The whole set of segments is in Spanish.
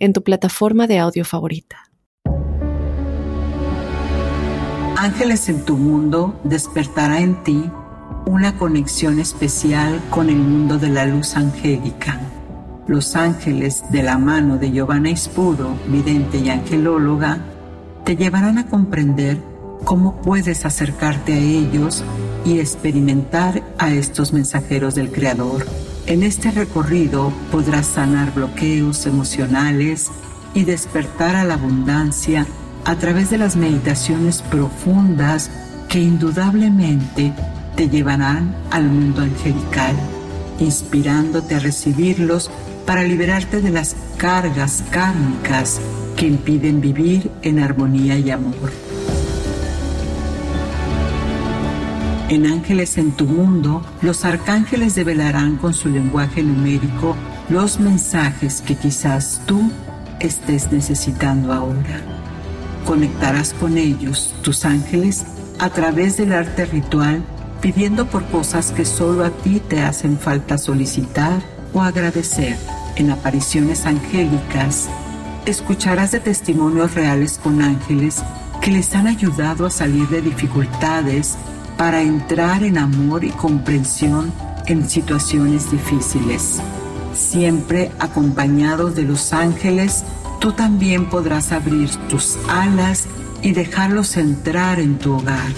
en tu plataforma de audio favorita. Ángeles en tu mundo despertará en ti una conexión especial con el mundo de la luz angélica. Los ángeles de la mano de Giovanna Ispuro, vidente y angelóloga, te llevarán a comprender cómo puedes acercarte a ellos y experimentar a estos mensajeros del Creador en este recorrido podrás sanar bloqueos emocionales y despertar a la abundancia a través de las meditaciones profundas que indudablemente te llevarán al mundo angelical, inspirándote a recibirlos para liberarte de las cargas kármicas que impiden vivir en armonía y amor. En Ángeles en tu mundo, los arcángeles develarán con su lenguaje numérico los mensajes que quizás tú estés necesitando ahora. Conectarás con ellos, tus ángeles, a través del arte ritual, pidiendo por cosas que solo a ti te hacen falta solicitar o agradecer. En apariciones angélicas, escucharás de testimonios reales con ángeles que les han ayudado a salir de dificultades para entrar en amor y comprensión en situaciones difíciles. Siempre acompañados de los ángeles, tú también podrás abrir tus alas y dejarlos entrar en tu hogar.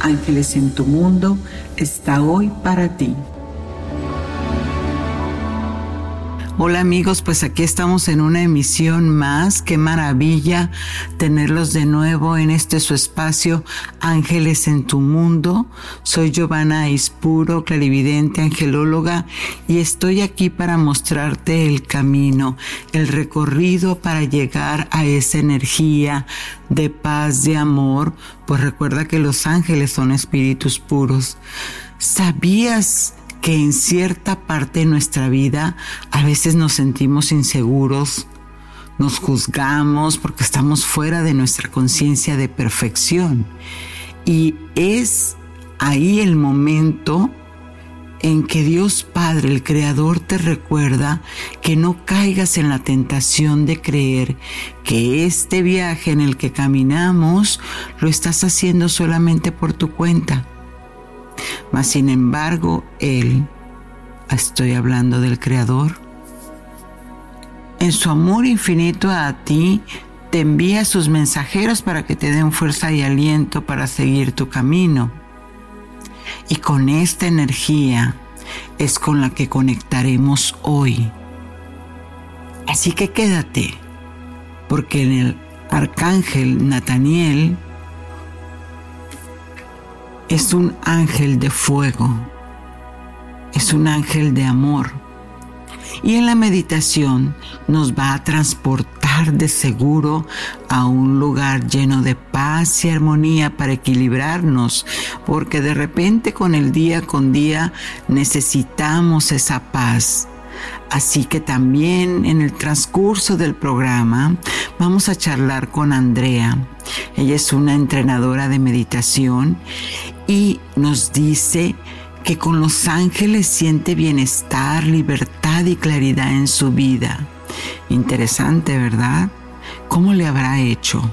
Ángeles en tu mundo está hoy para ti. Hola amigos, pues aquí estamos en una emisión más. Qué maravilla tenerlos de nuevo en este su espacio Ángeles en tu mundo. Soy Giovanna Ispuro, clarividente, angelóloga, y estoy aquí para mostrarte el camino, el recorrido para llegar a esa energía de paz, de amor. Pues recuerda que los ángeles son espíritus puros. ¿Sabías que en cierta parte de nuestra vida a veces nos sentimos inseguros, nos juzgamos porque estamos fuera de nuestra conciencia de perfección. Y es ahí el momento en que Dios Padre, el Creador, te recuerda que no caigas en la tentación de creer que este viaje en el que caminamos lo estás haciendo solamente por tu cuenta mas sin embargo, Él, estoy hablando del Creador, en su amor infinito a ti, te envía sus mensajeros para que te den fuerza y aliento para seguir tu camino. Y con esta energía es con la que conectaremos hoy. Así que quédate, porque en el arcángel Nataniel es un ángel de fuego, es un ángel de amor. Y en la meditación nos va a transportar de seguro a un lugar lleno de paz y armonía para equilibrarnos, porque de repente con el día con día necesitamos esa paz Así que también en el transcurso del programa vamos a charlar con Andrea. Ella es una entrenadora de meditación y nos dice que con los ángeles siente bienestar, libertad y claridad en su vida. Interesante, ¿verdad? ¿Cómo le habrá hecho?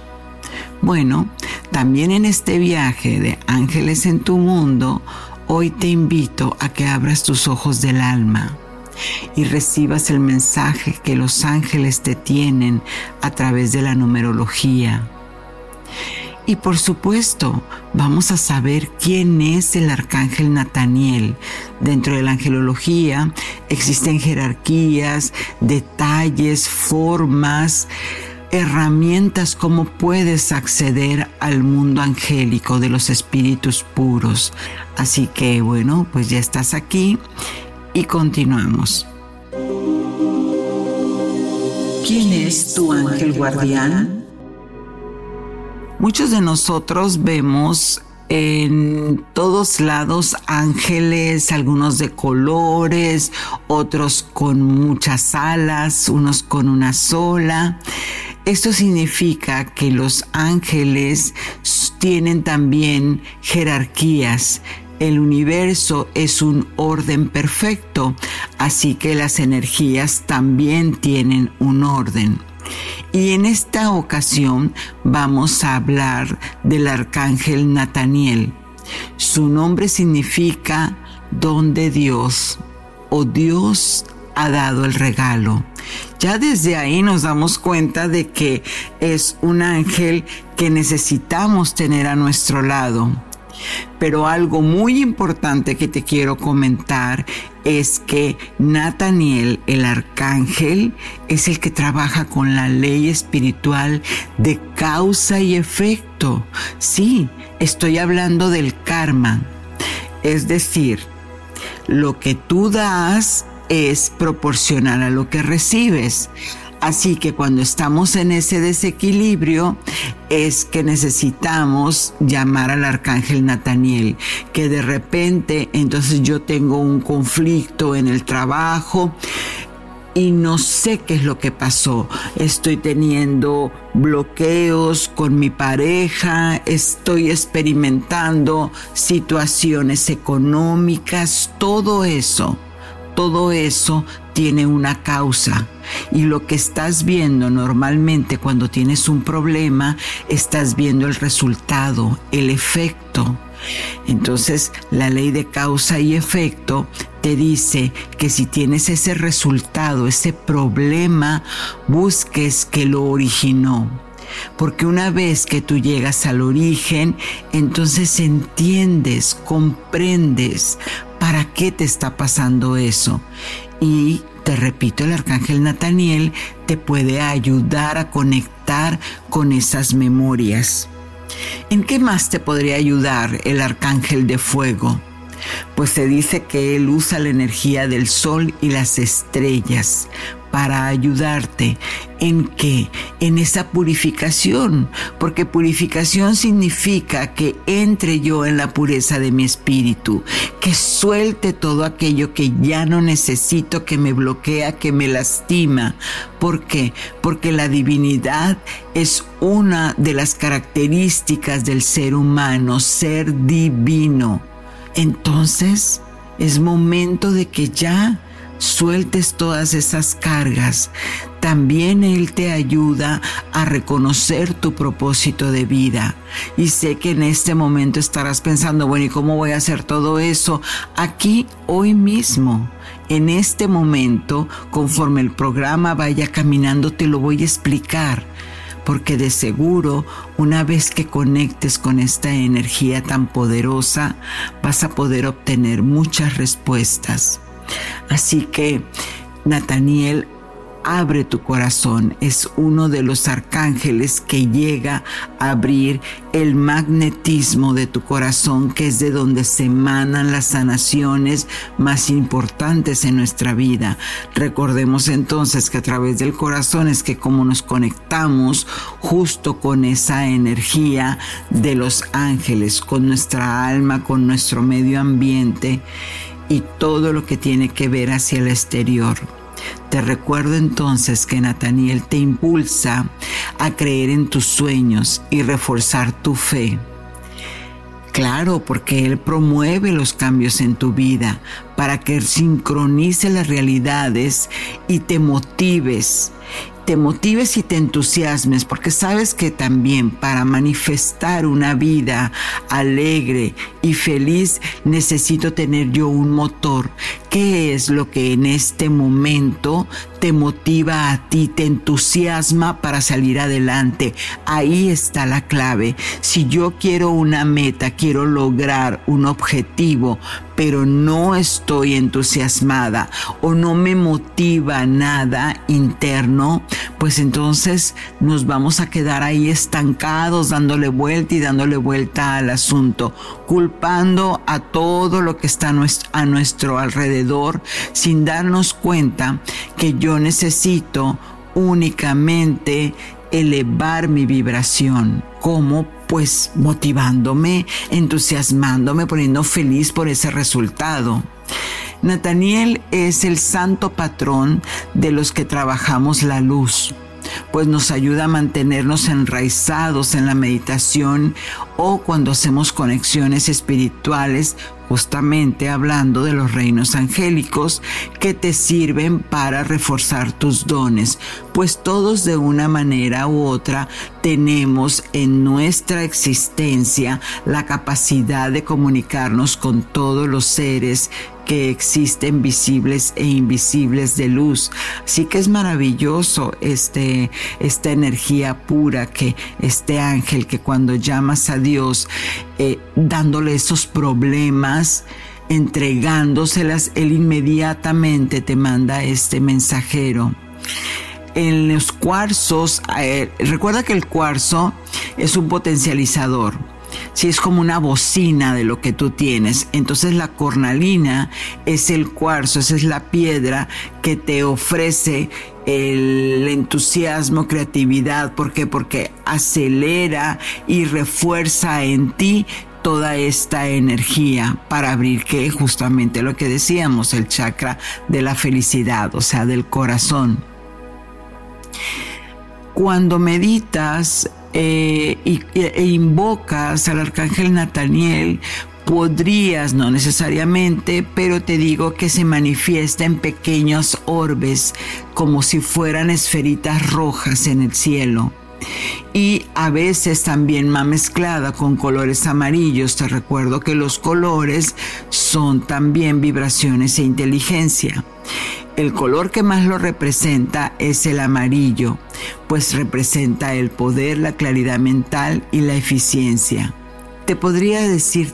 Bueno, también en este viaje de ángeles en tu mundo, hoy te invito a que abras tus ojos del alma y recibas el mensaje que los ángeles te tienen a través de la numerología. Y por supuesto, vamos a saber quién es el arcángel Nataniel. Dentro de la angelología existen jerarquías, detalles, formas, herramientas cómo puedes acceder al mundo angélico de los espíritus puros. Así que bueno, pues ya estás aquí y continuamos. ¿Quién es tu ángel guardián? Muchos de nosotros vemos en todos lados ángeles, algunos de colores, otros con muchas alas, unos con una sola. Esto significa que los ángeles tienen también jerarquías. El universo es un orden perfecto, así que las energías también tienen un orden. Y en esta ocasión vamos a hablar del arcángel Nataniel. Su nombre significa don de Dios o Dios ha dado el regalo. Ya desde ahí nos damos cuenta de que es un ángel que necesitamos tener a nuestro lado. Pero algo muy importante que te quiero comentar es que Nataniel, el arcángel, es el que trabaja con la ley espiritual de causa y efecto. Sí, estoy hablando del karma. Es decir, lo que tú das es proporcional a lo que recibes. Así que cuando estamos en ese desequilibrio es que necesitamos llamar al arcángel Nataniel, que de repente entonces yo tengo un conflicto en el trabajo y no sé qué es lo que pasó. Estoy teniendo bloqueos con mi pareja, estoy experimentando situaciones económicas, todo eso, todo eso tiene una causa y lo que estás viendo normalmente cuando tienes un problema, estás viendo el resultado, el efecto. Entonces, la ley de causa y efecto te dice que si tienes ese resultado, ese problema, busques que lo originó. Porque una vez que tú llegas al origen, entonces entiendes, comprendes para qué te está pasando eso. Y te repito, el arcángel Nataniel te puede ayudar a conectar con esas memorias. ¿En qué más te podría ayudar el arcángel de fuego? Pues se dice que él usa la energía del sol y las estrellas para ayudarte en qué? En esa purificación, porque purificación significa que entre yo en la pureza de mi espíritu, que suelte todo aquello que ya no necesito, que me bloquea, que me lastima. ¿Por qué? Porque la divinidad es una de las características del ser humano, ser divino. Entonces, es momento de que ya sueltes todas esas cargas, también Él te ayuda a reconocer tu propósito de vida. Y sé que en este momento estarás pensando, bueno, ¿y cómo voy a hacer todo eso? Aquí, hoy mismo, en este momento, conforme el programa vaya caminando, te lo voy a explicar porque de seguro una vez que conectes con esta energía tan poderosa vas a poder obtener muchas respuestas. Así que, Nataniel, abre tu corazón. Es uno de los arcángeles que llega a abrir el magnetismo de tu corazón, que es de donde se emanan las sanaciones más importantes en nuestra vida. Recordemos entonces que a través del corazón es que como nos conectamos justo con esa energía de los ángeles, con nuestra alma, con nuestro medio ambiente y todo lo que tiene que ver hacia el exterior. Te recuerdo entonces que Nataniel te impulsa a creer en tus sueños y reforzar tu fe. Claro, porque Él promueve los cambios en tu vida para que sincronice las realidades y te motives te motives y te entusiasmes, porque sabes que también para manifestar una vida alegre y feliz necesito tener yo un motor. ¿Qué es lo que en este momento te motiva a ti, te entusiasma para salir adelante? Ahí está la clave. Si yo quiero una meta, quiero lograr un objetivo, pero no estoy entusiasmada o no me motiva nada interno, pues entonces nos vamos a quedar ahí estancados, dándole vuelta y dándole vuelta al asunto, culpando a todo lo que está a nuestro alrededor sin darnos cuenta que yo necesito únicamente elevar mi vibración. ¿Cómo? Pues motivándome, entusiasmándome, poniendo feliz por ese resultado. Nataniel es el santo patrón de los que trabajamos la luz pues nos ayuda a mantenernos enraizados en la meditación o cuando hacemos conexiones espirituales, justamente hablando de los reinos angélicos que te sirven para reforzar tus dones, pues todos de una manera u otra tenemos en nuestra existencia la capacidad de comunicarnos con todos los seres que existen visibles e invisibles de luz. Así que es maravilloso este, esta energía pura que este ángel que cuando llamas a Dios, eh, dándole esos problemas, entregándoselas, él inmediatamente te manda este mensajero. En los cuarzos, eh, recuerda que el cuarzo es un potencializador si es como una bocina de lo que tú tienes. Entonces la cornalina es el cuarzo, esa es la piedra que te ofrece el entusiasmo, creatividad. ¿Por qué? Porque acelera y refuerza en ti toda esta energía para abrir que justamente lo que decíamos, el chakra de la felicidad, o sea, del corazón. Cuando meditas, eh, e invocas al arcángel Nataniel, podrías, no necesariamente, pero te digo que se manifiesta en pequeños orbes, como si fueran esferitas rojas en el cielo. Y a veces también va mezclada con colores amarillos. Te recuerdo que los colores son también vibraciones e inteligencia. El color que más lo representa es el amarillo, pues representa el poder, la claridad mental y la eficiencia. Te podría decir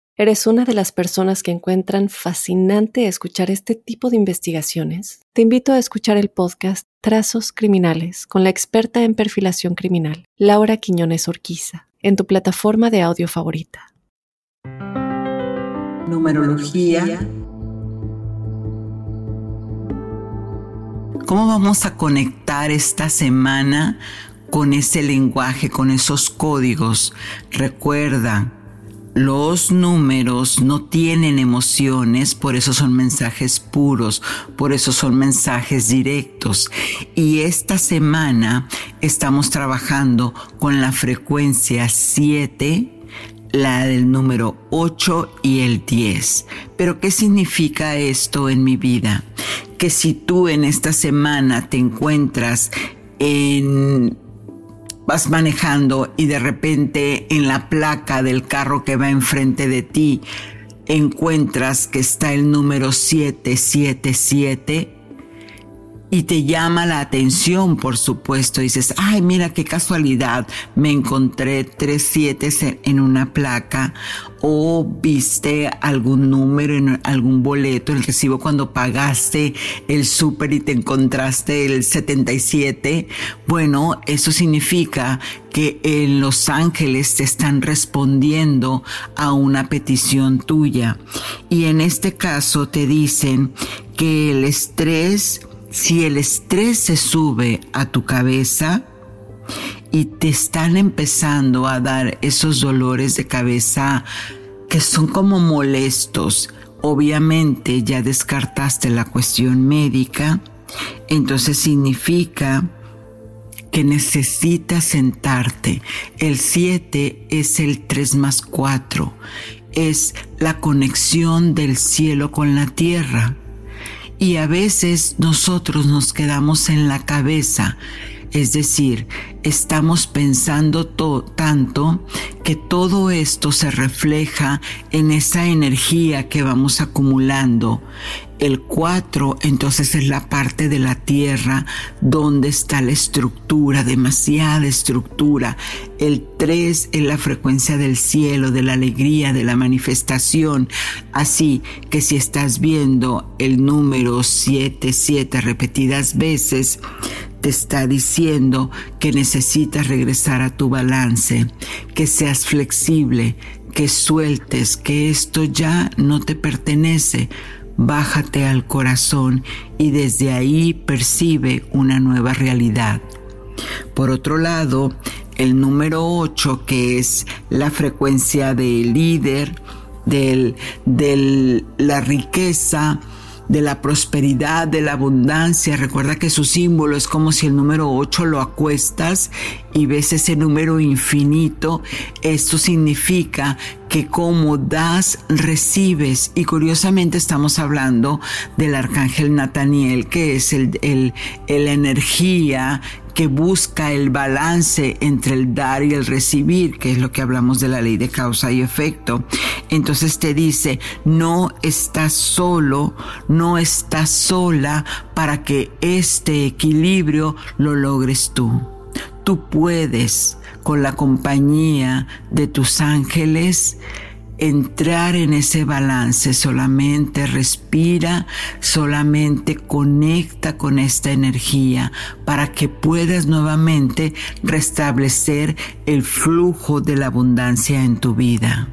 eres una de las personas que encuentran fascinante escuchar este tipo de investigaciones, te invito a escuchar el podcast Trazos Criminales con la experta en perfilación criminal, Laura Quiñones Orquiza, en tu plataforma de audio favorita. Numerología. ¿Cómo vamos a conectar esta semana con ese lenguaje, con esos códigos. Recuerda, los números no tienen emociones, por eso son mensajes puros, por eso son mensajes directos. Y esta semana estamos trabajando con la frecuencia 7, la del número 8 y el 10. Pero ¿qué significa esto en mi vida? Que si tú en esta semana te encuentras en vas manejando y de repente en la placa del carro que va enfrente de ti encuentras que está el número 777 y te llama la atención, por supuesto. Dices, ay, mira qué casualidad, me encontré tres siete en una placa o viste algún número en algún boleto, el recibo cuando pagaste el súper y te encontraste el 77. Bueno, eso significa que en Los Ángeles te están respondiendo a una petición tuya. Y en este caso te dicen que el estrés si el estrés se sube a tu cabeza y te están empezando a dar esos dolores de cabeza que son como molestos, obviamente ya descartaste la cuestión médica, entonces significa que necesitas sentarte. El 7 es el 3 más 4, es la conexión del cielo con la tierra y a veces nosotros nos quedamos en la cabeza. Es decir, estamos pensando tanto que todo esto se refleja en esa energía que vamos acumulando. El 4 entonces es la parte de la tierra donde está la estructura, demasiada estructura. El 3 es la frecuencia del cielo, de la alegría, de la manifestación. Así que si estás viendo el número 7, 7 repetidas veces, te está diciendo que necesitas regresar a tu balance, que seas flexible, que sueltes, que esto ya no te pertenece. Bájate al corazón y desde ahí percibe una nueva realidad. Por otro lado, el número 8, que es la frecuencia del líder, de la riqueza, de la prosperidad, de la abundancia. Recuerda que su símbolo es como si el número 8 lo acuestas y ves ese número infinito. Esto significa que como das, recibes. Y curiosamente estamos hablando del arcángel Nataniel, que es el, el, la energía que busca el balance entre el dar y el recibir, que es lo que hablamos de la ley de causa y efecto. Entonces te dice, no estás solo, no estás sola para que este equilibrio lo logres tú. Puedes, con la compañía de tus ángeles, entrar en ese balance, solamente respira, solamente conecta con esta energía para que puedas nuevamente restablecer el flujo de la abundancia en tu vida.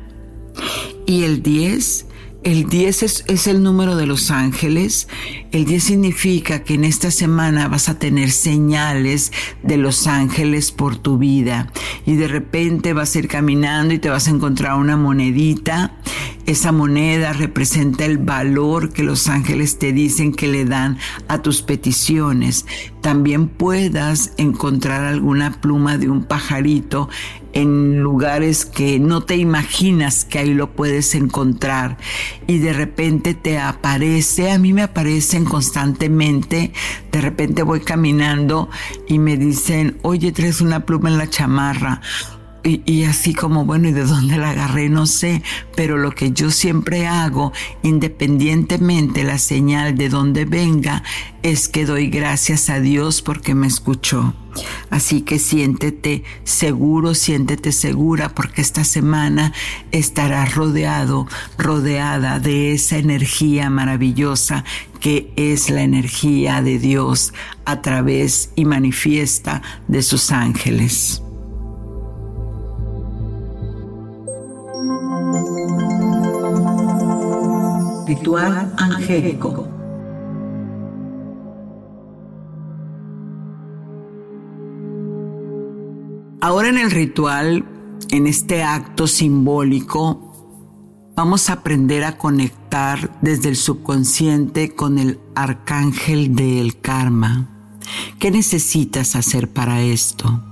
Y el 10 el 10 es, el número de los ángeles. El 10 significa que en esta semana vas a tener señales de los ángeles por tu vida. Y de repente vas a ir caminando y te vas a encontrar una monedita. Esa moneda representa el valor que los ángeles te dicen que le dan a tus peticiones. También puedas encontrar alguna pluma de un pajarito en lugares que no te imaginas que ahí lo puedes encontrar. Y de repente te aparece, a mí me aparecen constantemente, de repente voy caminando y me dicen, oye, traes una pluma en la chamarra y, así como, bueno, ¿y de dónde la agarré? No sé, pero lo que yo siempre hago, independientemente la señal de dónde venga, es que doy gracias a Dios porque me escuchó. Así que siéntete seguro, siéntete segura porque esta semana estarás rodeado, rodeada de esa energía maravillosa que es la energía de Dios a través y manifiesta de sus ángeles. Ritual angélico. Ahora en el ritual, en este acto simbólico, vamos a aprender a conectar desde el subconsciente con el arcángel del karma. ¿Qué necesitas hacer para esto?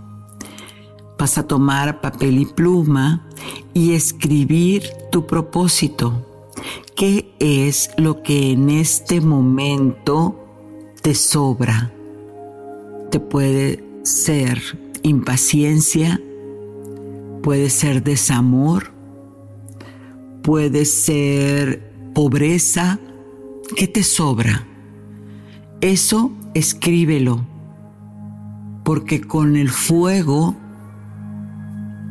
Vas a tomar papel y pluma y escribir tu propósito ¿Qué es lo que en este momento te sobra? Te puede ser impaciencia, puede ser desamor, puede ser pobreza. ¿Qué te sobra? Eso escríbelo, porque con el fuego,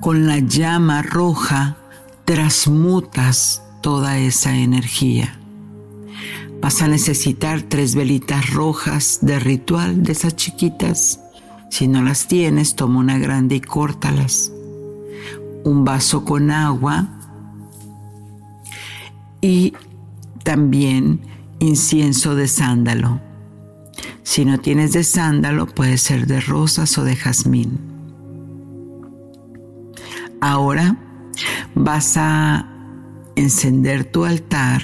con la llama roja, transmutas toda esa energía. Vas a necesitar tres velitas rojas de ritual, de esas chiquitas. Si no las tienes, toma una grande y córtalas. Un vaso con agua y también incienso de sándalo. Si no tienes de sándalo, puede ser de rosas o de jazmín. Ahora vas a encender tu altar,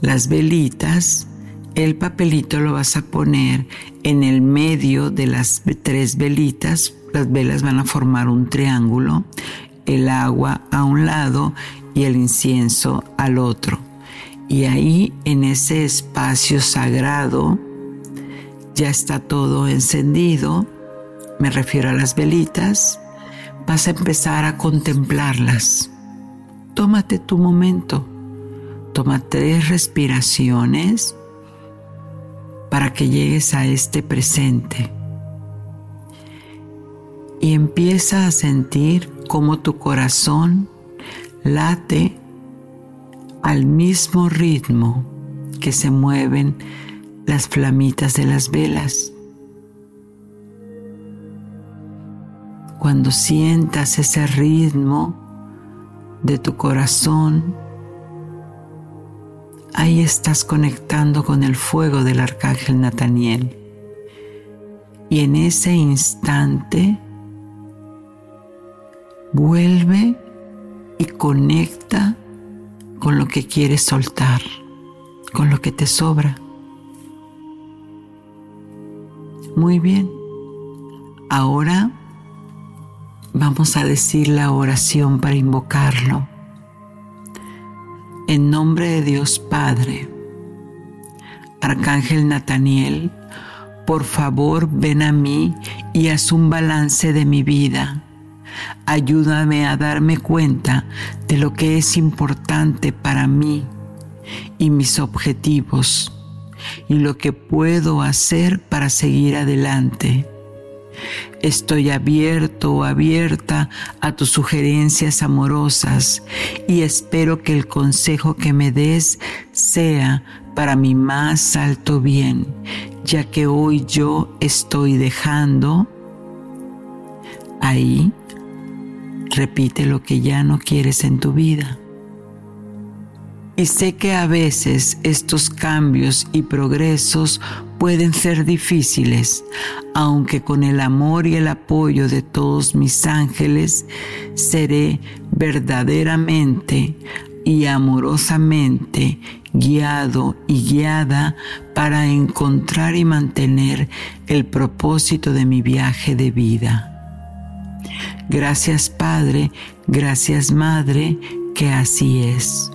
las velitas, el papelito lo vas a poner en el medio de las tres velitas, las velas van a formar un triángulo, el agua a un lado y el incienso al otro. Y ahí en ese espacio sagrado ya está todo encendido me refiero a las velitas, vas a empezar a contemplarlas. Tómate tu momento, toma tres respiraciones para que llegues a este presente. Y empieza a sentir cómo tu corazón late al mismo ritmo que se mueven las flamitas de las velas. Cuando sientas ese ritmo de tu corazón, ahí estás conectando con el fuego del arcángel Nataniel. Y en ese instante vuelve y conecta con lo que quieres soltar, con lo que te sobra. Muy bien. Ahora vamos a decir la oración para invocarlo. En nombre de Dios Padre, Arcángel Nataniel, por favor ven a mí y haz un balance de mi vida Ayúdame a darme cuenta de lo que es importante para mí y mis objetivos y lo que puedo hacer para seguir adelante. Estoy abierto o abierta a tus sugerencias amorosas y espero que el consejo que me des sea para mi más alto bien, ya que hoy yo estoy dejando ahí Repite lo que ya no quieres en tu vida. Y sé que a veces estos cambios y progresos pueden ser difíciles, aunque con el amor y el apoyo de todos mis ángeles seré verdaderamente y amorosamente guiado y guiada para encontrar y mantener el propósito de mi viaje de vida. Gracias Padre, gracias Madre, que así es.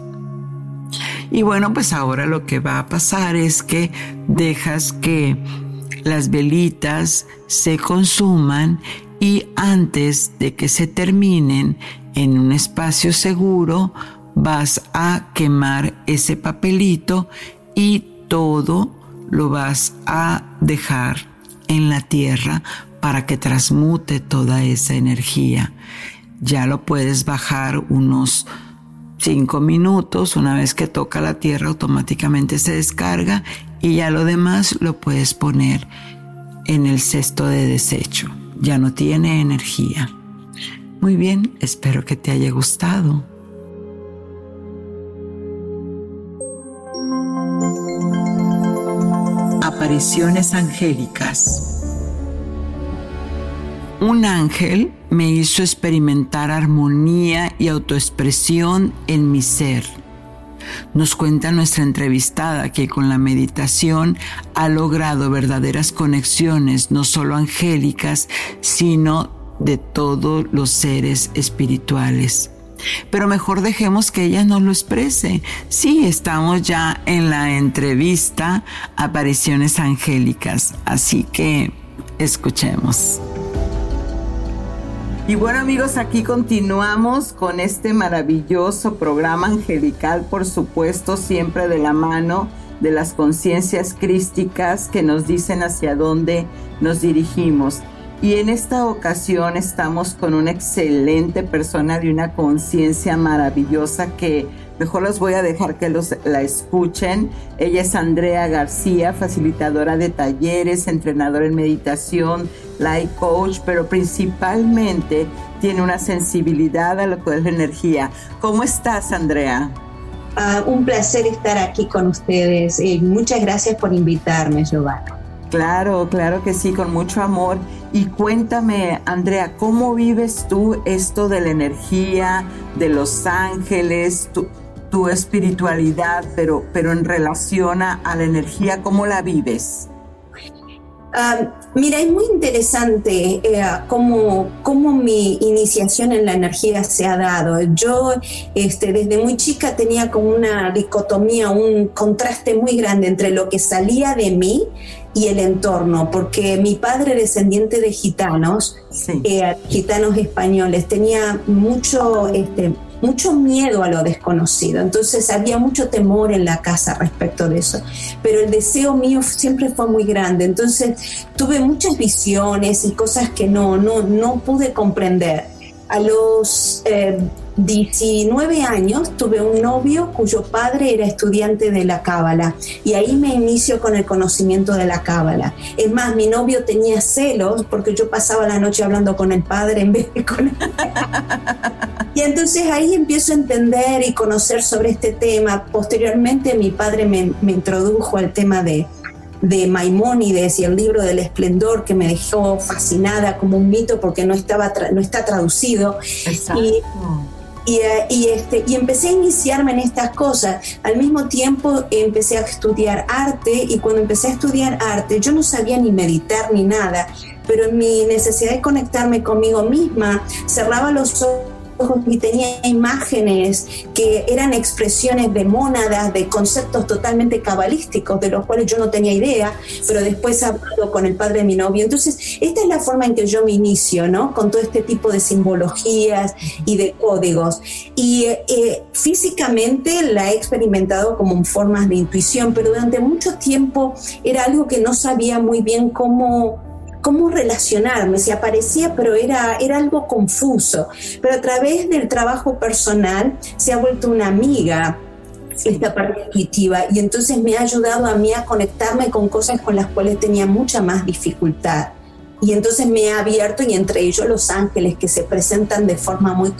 Y bueno, pues ahora lo que va a pasar es que dejas que las velitas se consuman y antes de que se terminen en un espacio seguro vas a quemar ese papelito y todo lo vas a dejar en la tierra para que transmute toda esa energía. Ya lo puedes bajar unos 5 minutos, una vez que toca la tierra automáticamente se descarga y ya lo demás lo puedes poner en el cesto de desecho. Ya no tiene energía. Muy bien, espero que te haya gustado. Apariciones angélicas un ángel me hizo experimentar armonía y autoexpresión en mi ser. Nos cuenta nuestra entrevistada que con la meditación ha logrado verdaderas conexiones, no solo angélicas, sino de todos los seres espirituales. Pero mejor dejemos que ella nos lo exprese. Sí, estamos ya en la entrevista Apariciones Angélicas, así que escuchemos. Y bueno amigos, aquí continuamos con este maravilloso programa angelical, por supuesto, siempre de la mano de las conciencias crísticas que nos dicen hacia dónde nos dirigimos. Y en esta ocasión estamos con una excelente persona de una conciencia maravillosa que Mejor los voy a dejar que los, la escuchen. Ella es Andrea García, facilitadora de talleres, entrenadora en meditación, life coach, pero principalmente tiene una sensibilidad a lo que es la energía. ¿Cómo estás, Andrea? Ah, un placer estar aquí con ustedes. muchas gracias por invitarme, Giovanna. Claro, claro que sí, con mucho amor. Y cuéntame, Andrea, ¿cómo vives tú esto de la energía, de los ángeles? Tu espiritualidad, pero, pero en relación a, la energía, ¿cómo la vives? mira, es muy interesante eh, cómo, cómo, mi iniciación en la energía se ha dado. Yo este, desde muy chica tenía como una dicotomía, un contraste muy grande entre lo que salía de mí y el entorno, porque mi padre descendiente de gitanos, eh, gitanos españoles, tenía mucho, este, mucho miedo a lo desconocido, entonces había mucho temor en la casa respecto de eso, pero el deseo mío siempre fue muy grande, entonces tuve muchas visiones y cosas que no, no, no pude comprender. A los... Eh, 19 años tuve un novio cuyo padre era estudiante de la Cábala y ahí me inicio con el conocimiento de la Cábala. Es más, mi novio tenía celos porque yo pasaba la noche hablando con el padre en vez de con él. y entonces ahí empiezo a entender y conocer sobre este tema. Posteriormente mi padre me, introdujo al tema de, de Maimónides y el libro del esplendor que me dejó fascinada como un mito porque no, estaba no está traducido. Exacto. Y, eh, y, este, y empecé a iniciarme en estas cosas. Al mismo tiempo empecé a estudiar arte y cuando empecé a estudiar arte yo no sabía ni meditar ni nada, pero en mi necesidad de conectarme conmigo misma cerraba los ojos y tenía imágenes que eran expresiones de mónadas, de conceptos totalmente cabalísticos, de los cuales yo no tenía idea, pero después hablado con el padre de mi novio. Entonces, esta es la forma en que yo me inicio, ¿no? Con todo este tipo de simbologías y de códigos. Y eh, físicamente la he experimentado como en formas de intuición, pero durante mucho tiempo era algo que no sabía muy bien cómo cómo relacionarme, se aparecía, pero era, era algo confuso. Pero a través del trabajo personal se ha vuelto una amiga esta parte intuitiva y entonces me ha ayudado a mí a conectarme con cosas con las cuales tenía mucha más dificultad. Y entonces me ha abierto y entre ellos los ángeles que se presentan de forma muy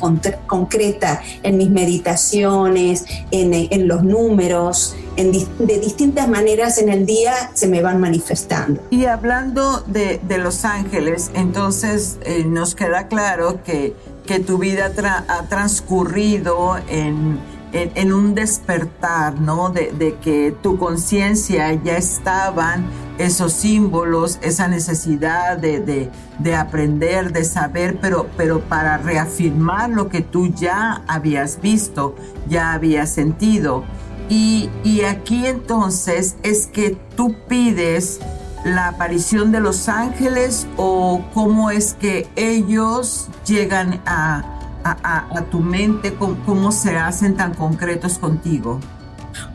concreta en mis meditaciones, en, en los números, en de distintas maneras en el día se me van manifestando. Y hablando de, de los ángeles, entonces eh, nos queda claro que, que tu vida ha transcurrido en en, un despertar, ¿no? De, de que tu conciencia ya estaban esos símbolos, esa necesidad de, de, aprender, de saber, pero, pero para reafirmar lo que tú ya habías visto, ya habías sentido. Y, y aquí entonces es que tú pides la aparición de los ángeles o cómo es que ellos llegan a a, tu mente, cómo se hacen tan concretos contigo.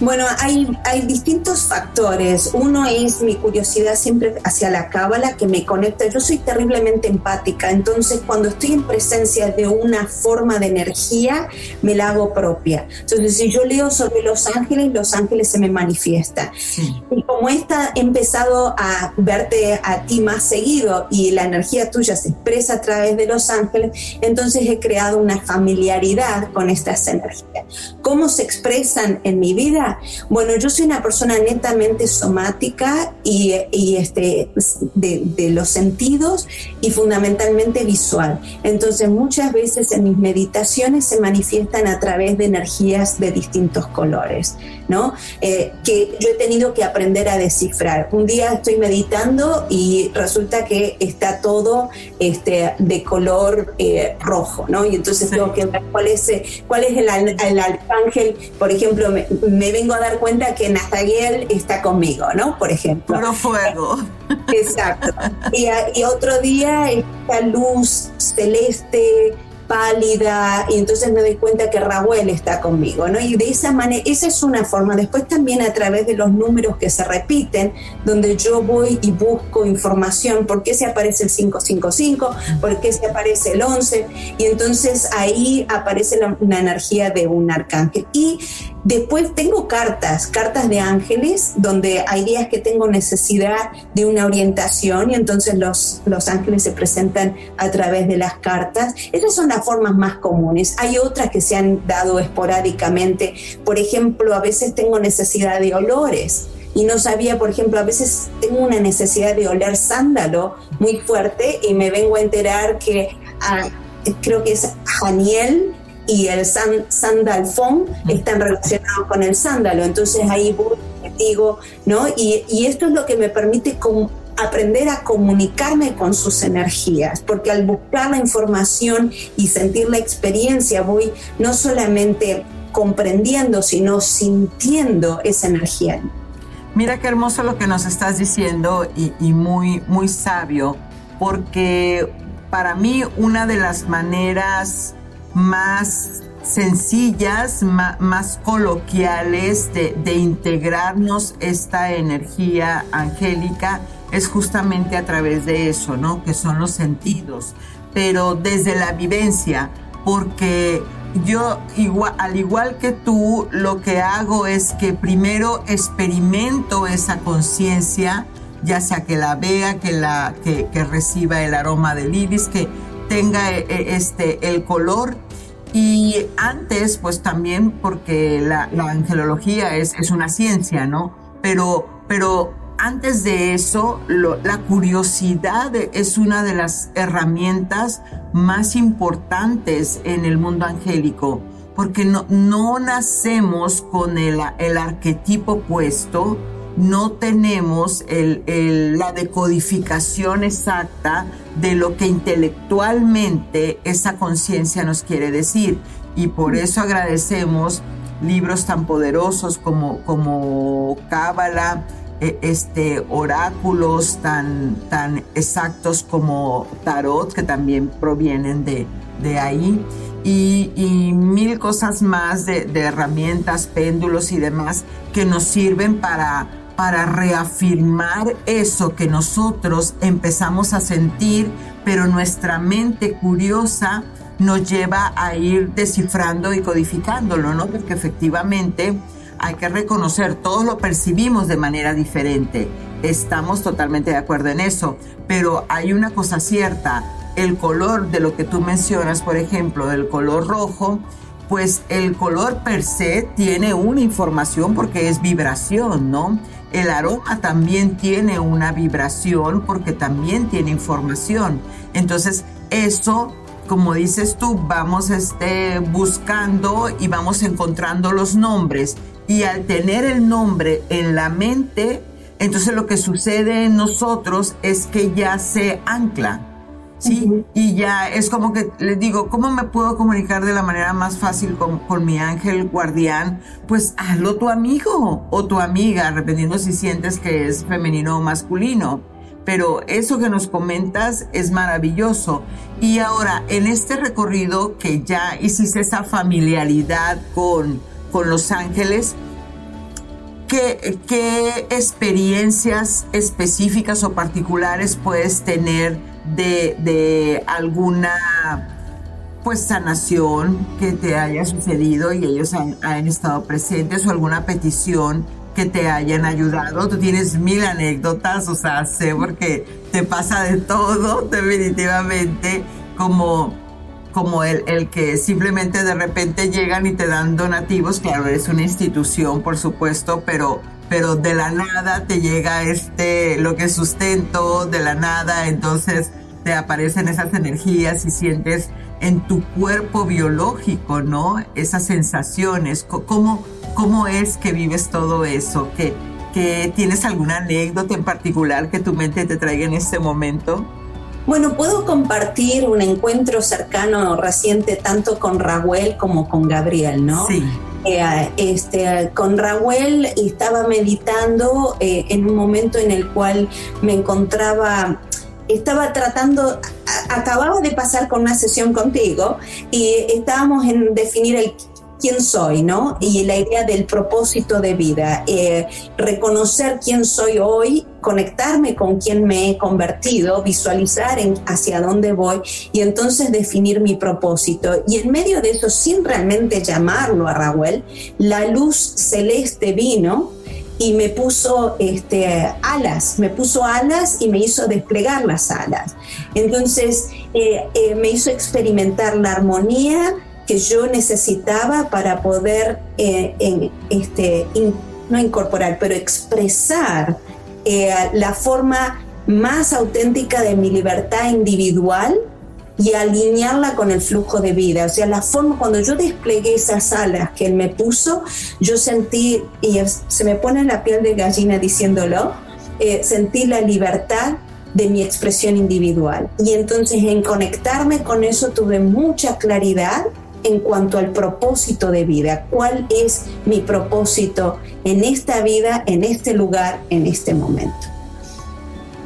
Bueno, hay, hay distintos factores. Uno es mi curiosidad siempre hacia la cábala que me conecta. Yo soy terriblemente empática, entonces cuando estoy en presencia de una forma de energía, me la hago propia. Entonces, si yo leo sobre los ángeles, los ángeles se me manifiestan. Y como esta he empezado a verte a ti más seguido y la energía tuya se expresa a través de los ángeles, entonces he creado una familiaridad con estas energías. ¿Cómo se expresan en mi vida? Bueno, yo soy una persona netamente somática y, este, de, los sentidos y fundamentalmente visual. Entonces muchas veces en mis meditaciones se manifiestan a través de energías de distintos colores, ¿no? Eh, que yo he tenido que aprender a descifrar. Un día estoy meditando y resulta que está todo este, de color eh, rojo, ¿no? Y entonces tengo que ver cuál es, cuál es el, el arcángel, por ejemplo, me, me vengo a dar cuenta que Nathaniel está conmigo, ¿no? Por ejemplo. Puro fuego. Exacto. Y, y otro día esta luz celeste pálida y entonces me doy cuenta que Raúl está conmigo, ¿no? Y de esa manera, esa es una forma. Después también a través de los números que se repiten, donde yo voy y busco información, ¿por qué se aparece el 555? ¿Por qué se aparece el 11? Y entonces ahí aparece la, una energía de un arcángel. Y Después tengo cartas, cartas de ángeles, donde hay días que tengo necesidad de una orientación y entonces los, los ángeles se presentan a través de las cartas. Esas son las formas más comunes. Hay otras que se han dado esporádicamente. Por ejemplo, a veces tengo necesidad de olores y no sabía, por ejemplo, a veces tengo una necesidad de oler sándalo muy fuerte y me vengo a enterar que ah, creo que es Janiel y el sandalfón están relacionados con el sándalo. Entonces ahí voy, digo, ¿no? Y, y, esto es lo que me permite aprender a comunicarme con sus energías, porque al buscar la información y sentir la experiencia voy no solamente comprendiendo, sino sintiendo esa energía. Mira qué hermoso lo que nos estás diciendo y, muy, muy sabio, porque para mí una de las maneras más sencillas, más, coloquiales de, integrarnos esta energía angélica es justamente a través de eso, ¿no? Que son los sentidos, pero desde la vivencia, porque yo igual, al igual que tú, lo que hago es que primero experimento esa conciencia, ya sea que la vea, que, la, que, reciba el aroma del iris, que tenga e, e, este, el color. Y antes, pues también porque la, angelología es, es, una ciencia, ¿no? Pero, pero antes de eso, la curiosidad es una de las herramientas más importantes en el mundo angélico, porque no, no nacemos con el, el, arquetipo puesto, no tenemos la decodificación exacta de lo que intelectualmente esa conciencia nos quiere decir. Y por eso agradecemos libros tan poderosos como, como Cábala, e, este, oráculos tan, tan exactos como tarot, que también provienen de, de ahí, y, mil cosas más de, herramientas, péndulos y demás que nos sirven para, para reafirmar eso que nosotros empezamos a sentir, pero nuestra mente curiosa nos lleva a ir descifrando y codificándolo, ¿no? Porque efectivamente hay que reconocer, todos lo percibimos de manera diferente. Estamos totalmente de acuerdo en eso, pero hay una cosa cierta, el color de lo que tú mencionas, por ejemplo, el color rojo, pues el color per se tiene una información porque es vibración, ¿no? El aroma también tiene una vibración porque también tiene información. Entonces, eso como dices tú, vamos este, buscando y vamos encontrando los nombres y al tener el nombre en la mente, entonces lo que sucede en nosotros es que ya se ancla. ¿Sí? Y ya es como que les digo, ¿cómo me puedo comunicar de la manera más fácil con, con, mi ángel guardián? Pues hazlo tu amigo o tu amiga, dependiendo si sientes que es femenino o masculino. Pero eso que nos comentas es maravilloso. Y ahora, en este recorrido que ya hiciste esa familiaridad con, con Los Ángeles, ¿qué, ¿qué, experiencias específicas o particulares puedes tener de, de alguna pues sanación que te haya sucedido y ellos han, han, estado presentes o alguna petición que te hayan ayudado. Tú tienes mil anécdotas, o sea, sé porque te pasa de todo, definitivamente, como como el, el, que simplemente de repente llegan y te dan donativos, claro, es una institución, por supuesto, pero, pero de la nada te llega este, lo que sustento, de la nada, entonces te aparecen esas energías y sientes en tu cuerpo biológico, ¿no? Esas sensaciones, ¿cómo, cómo es que vives todo eso? ¿Que, que tienes alguna anécdota en particular que tu mente te traiga en este momento? Bueno, puedo compartir un encuentro cercano reciente tanto con Raúl como con Gabriel, ¿no? Sí. Eh, este, con Raúl estaba meditando eh, en un momento en el cual me encontraba estaba tratando, acababa de pasar con una sesión contigo y estábamos en definir el quién soy, ¿no? Y la idea del propósito de vida, eh, reconocer quién soy hoy, conectarme con quién me he convertido, visualizar en hacia dónde voy y entonces definir mi propósito. Y en medio de eso, sin realmente llamarlo a Raúl, la luz celeste vino y me puso este, alas, me puso alas y me hizo desplegar las alas. Entonces eh, eh, me hizo experimentar la armonía, que yo necesitaba para poder, eh, en, este, no incorporar, pero expresar eh, la forma más auténtica de mi libertad individual y alinearla con el flujo de vida. O sea, la forma, cuando yo desplegué esas alas que él me puso, yo sentí, y se me pone la piel de gallina diciéndolo, eh, sentir la libertad de mi expresión individual. Y entonces en conectarme con eso tuve mucha claridad en cuanto al propósito de vida. ¿Cuál es mi propósito en esta vida, en este lugar, en este momento?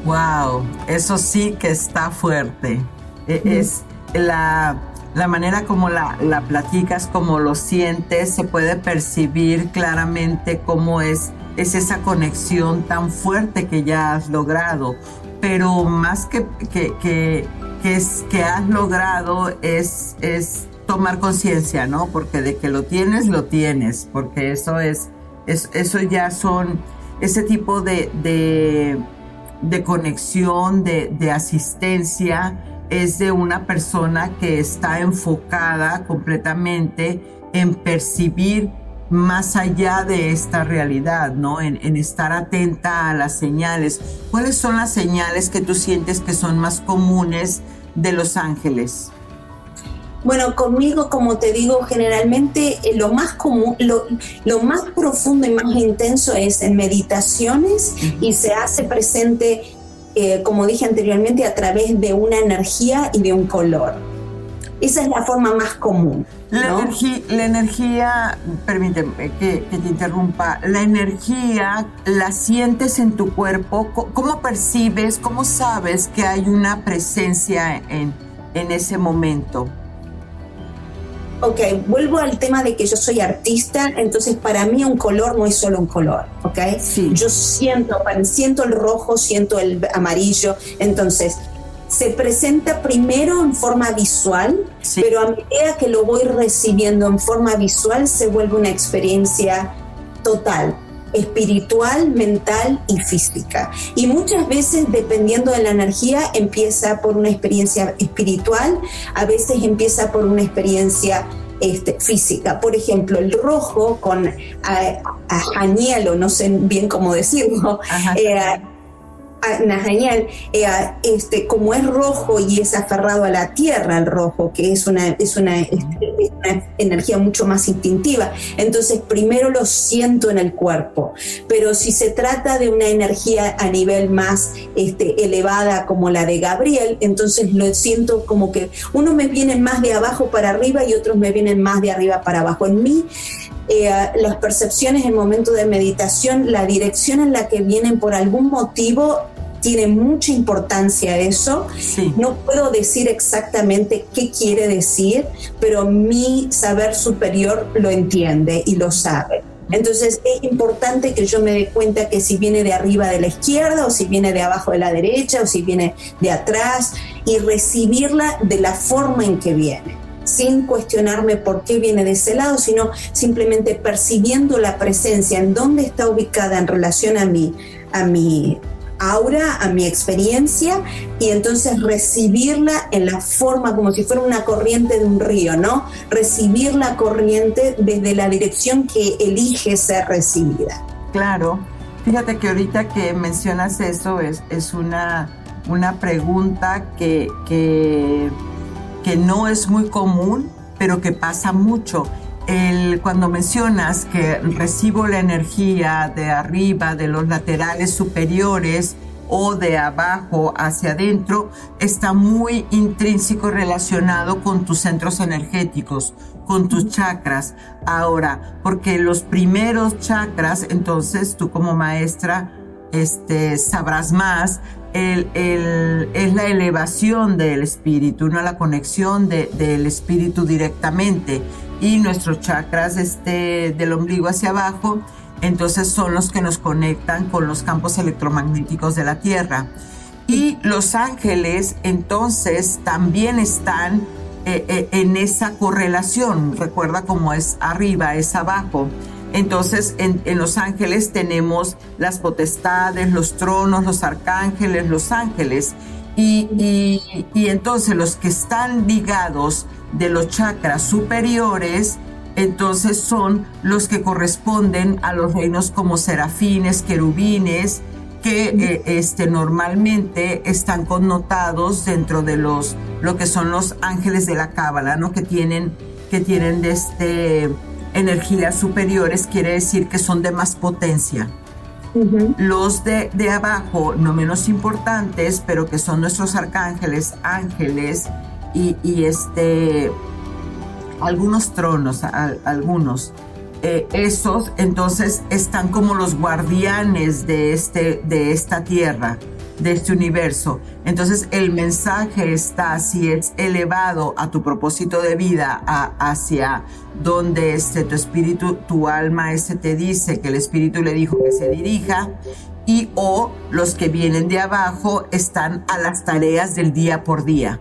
Wow, eso sí que está fuerte. E, es la, manera como la, la, platicas, como lo sientes, se puede percibir claramente cómo es, es esa conexión tan fuerte que ya has logrado. Pero más que, que, que, es, que has logrado es, es tomar conciencia, ¿no? Porque de que lo tienes, lo tienes, porque eso es, es eso ya son ese tipo de, de, conexión, de, de, asistencia, es de una persona que está enfocada completamente en percibir más allá de esta realidad, ¿no? En, en, estar atenta a las señales. ¿Cuáles son las señales que tú sientes que son más comunes de los ángeles? Bueno, conmigo, como te digo, generalmente eh, lo más común, lo, más profundo y más intenso es en meditaciones y se hace presente, eh, como dije anteriormente, a través de una energía y de un color. Esa es la forma más común. La, energía, la energía, permíteme que, que, te interrumpa, la energía la sientes en tu cuerpo. ¿Cómo percibes, cómo sabes que hay una presencia en, en ese momento? Ok, vuelvo al tema de que yo soy artista, entonces para mí un color no es solo un color, ok. Sí. Yo siento, siento el rojo, siento el amarillo, entonces se presenta primero en forma visual, pero a medida que lo voy recibiendo en forma visual se vuelve una experiencia total espiritual, mental y física. Y muchas veces, dependiendo de la energía, empieza por una experiencia espiritual, a veces empieza por una experiencia este, física. Por ejemplo, el rojo con a, no sé bien cómo decirlo, Nathaniel, eh, este, como es rojo y es aferrado a la tierra, el rojo, que es una, es una, este, energía mucho más instintiva, entonces primero lo siento en el cuerpo. Pero si se trata de una energía a nivel más este, elevada como la de Gabriel, entonces lo siento como que uno me viene más de abajo para arriba y otros me vienen más de arriba para abajo. En mí eh, las percepciones en momento de meditación, la dirección en la que vienen por algún motivo tiene mucha importancia eso. No puedo decir exactamente qué quiere decir, pero mi saber superior lo entiende y lo sabe. Entonces es importante que yo me dé cuenta que si viene de arriba de la izquierda o si viene de abajo de la derecha o si viene de atrás y recibirla de la forma en que viene sin cuestionarme por qué viene de ese lado, sino simplemente percibiendo la presencia, en dónde está ubicada en relación a mi, a mi aura, a mi experiencia, y entonces recibirla en la forma como si fuera una corriente de un río, ¿no? Recibir la corriente desde la dirección que elige ser recibida. Claro. Fíjate que ahorita que mencionas eso es, es una, una pregunta que, que que no es muy común, pero que pasa mucho. El, cuando mencionas que recibo la energía de arriba, de los laterales superiores o de abajo hacia adentro, está muy intrínseco relacionado con tus centros energéticos, con tus chakras. Ahora, porque los primeros chakras, entonces tú como maestra, este, sabrás más, es la elevación del espíritu, no la conexión del espíritu directamente. Y nuestros chakras este, del ombligo hacia abajo, entonces son los que nos conectan con los campos electromagnéticos de la Tierra. Y los ángeles entonces también están eh, eh, en esa correlación. Recuerda cómo es arriba, es abajo. Entonces, en, los ángeles tenemos las potestades, los tronos, los arcángeles, los ángeles. Y, entonces los que están ligados de los chakras superiores, entonces son los que corresponden a los reinos como serafines, querubines, que eh, este, normalmente están connotados dentro de los, lo que son los ángeles de la cábala, ¿no? Que tienen, que tienen este, energías superiores quiere decir que son de más potencia. Los de, de abajo, no menos importantes, pero que son nuestros arcángeles, ángeles y, y este, algunos tronos, algunos. Eh, esos entonces están como los guardianes de, este, de esta tierra, de este universo. Entonces el mensaje está, si es elevado a tu propósito de vida, hacia donde este, tu espíritu, tu alma este te dice que el espíritu le dijo que se dirija, y o los que vienen de abajo están a las tareas del día por día.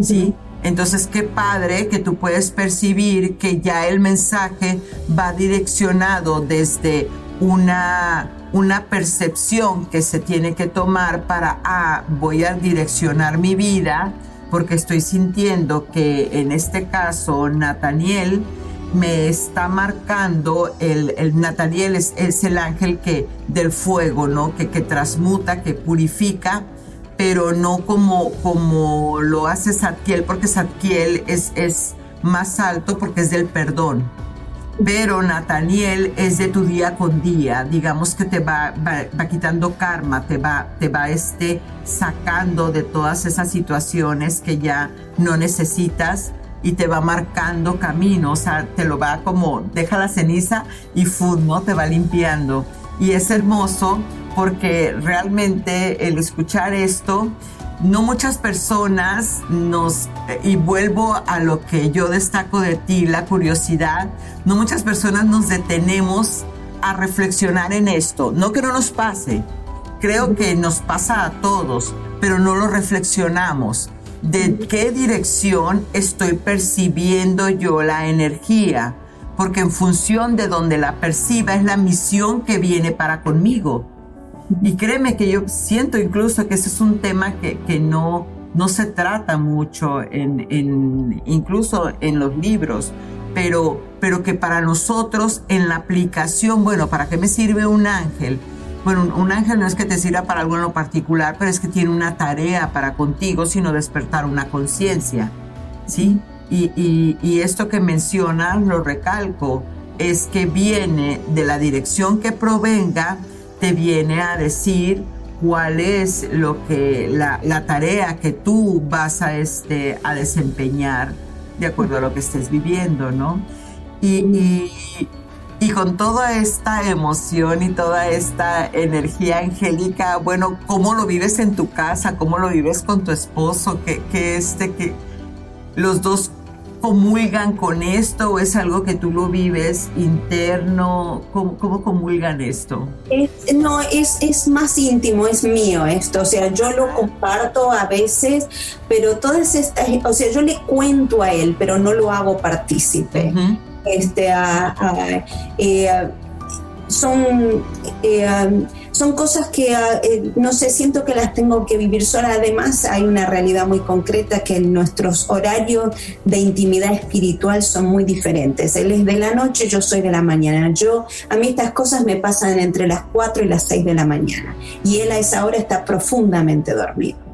¿Sí? Entonces, qué padre que tú puedes percibir que ya el mensaje va direccionado desde una, una percepción que se tiene que tomar para, ah, voy a direccionar mi vida, porque estoy sintiendo que en este caso Nathaniel me está marcando, el, el Nathaniel es, el ángel que, del fuego, ¿no? Que, que transmuta, que purifica pero no como, como lo hace Satkiel, porque Satkiel es, es más alto porque es del perdón. Pero Nathaniel es de tu día con día, digamos que te va, va, quitando karma, te va, te va este, sacando de todas esas situaciones que ya no necesitas y te va marcando camino, o sea, te lo va como, deja la ceniza y fum, ¿no? Te va limpiando. Y es hermoso porque realmente el escuchar esto, no muchas personas nos, y vuelvo a lo que yo destaco de ti, la curiosidad, no muchas personas nos detenemos a reflexionar en esto. No que no nos pase, creo que nos pasa a todos, pero no lo reflexionamos. ¿De qué dirección estoy percibiendo yo la energía? Porque en función de donde la perciba es la misión que viene para conmigo. Y créeme que yo siento incluso que ese es un tema que, que no, no se trata mucho en, en, incluso en los libros, pero, pero que para nosotros en la aplicación, bueno, ¿para qué me sirve un ángel? Bueno, un ángel no es que te sirva para algo en lo particular, pero es que tiene una tarea para contigo, sino despertar una conciencia, ¿sí? Y, y, y esto que mencionas, lo recalco, es que viene de la dirección que provenga te viene a decir cuál es lo que la, tarea que tú vas a, este, a desempeñar de acuerdo a lo que estés viviendo, ¿no? Y, y, con toda esta emoción y toda esta energía angélica, bueno, ¿cómo lo vives en tu casa? ¿Cómo lo vives con tu esposo? Que, que este, que los dos comulgan con esto o es algo que tú lo vives interno? ¿Cómo, cómo comulgan esto? no, es, es más íntimo, es mío esto. O sea, yo lo comparto a veces, pero todas estas, o sea, yo le cuento a él, pero no lo hago partícipe. Este, a, eh, son eh, son cosas que, ah, eh, no sé, siento que las tengo que vivir sola. Además, hay una realidad muy concreta que nuestros horarios de intimidad espiritual son muy diferentes. Él es de la noche, yo soy de la mañana. Yo, a mí estas cosas me pasan entre las 4 y las 6 de la mañana. Y él a esa hora está profundamente dormido.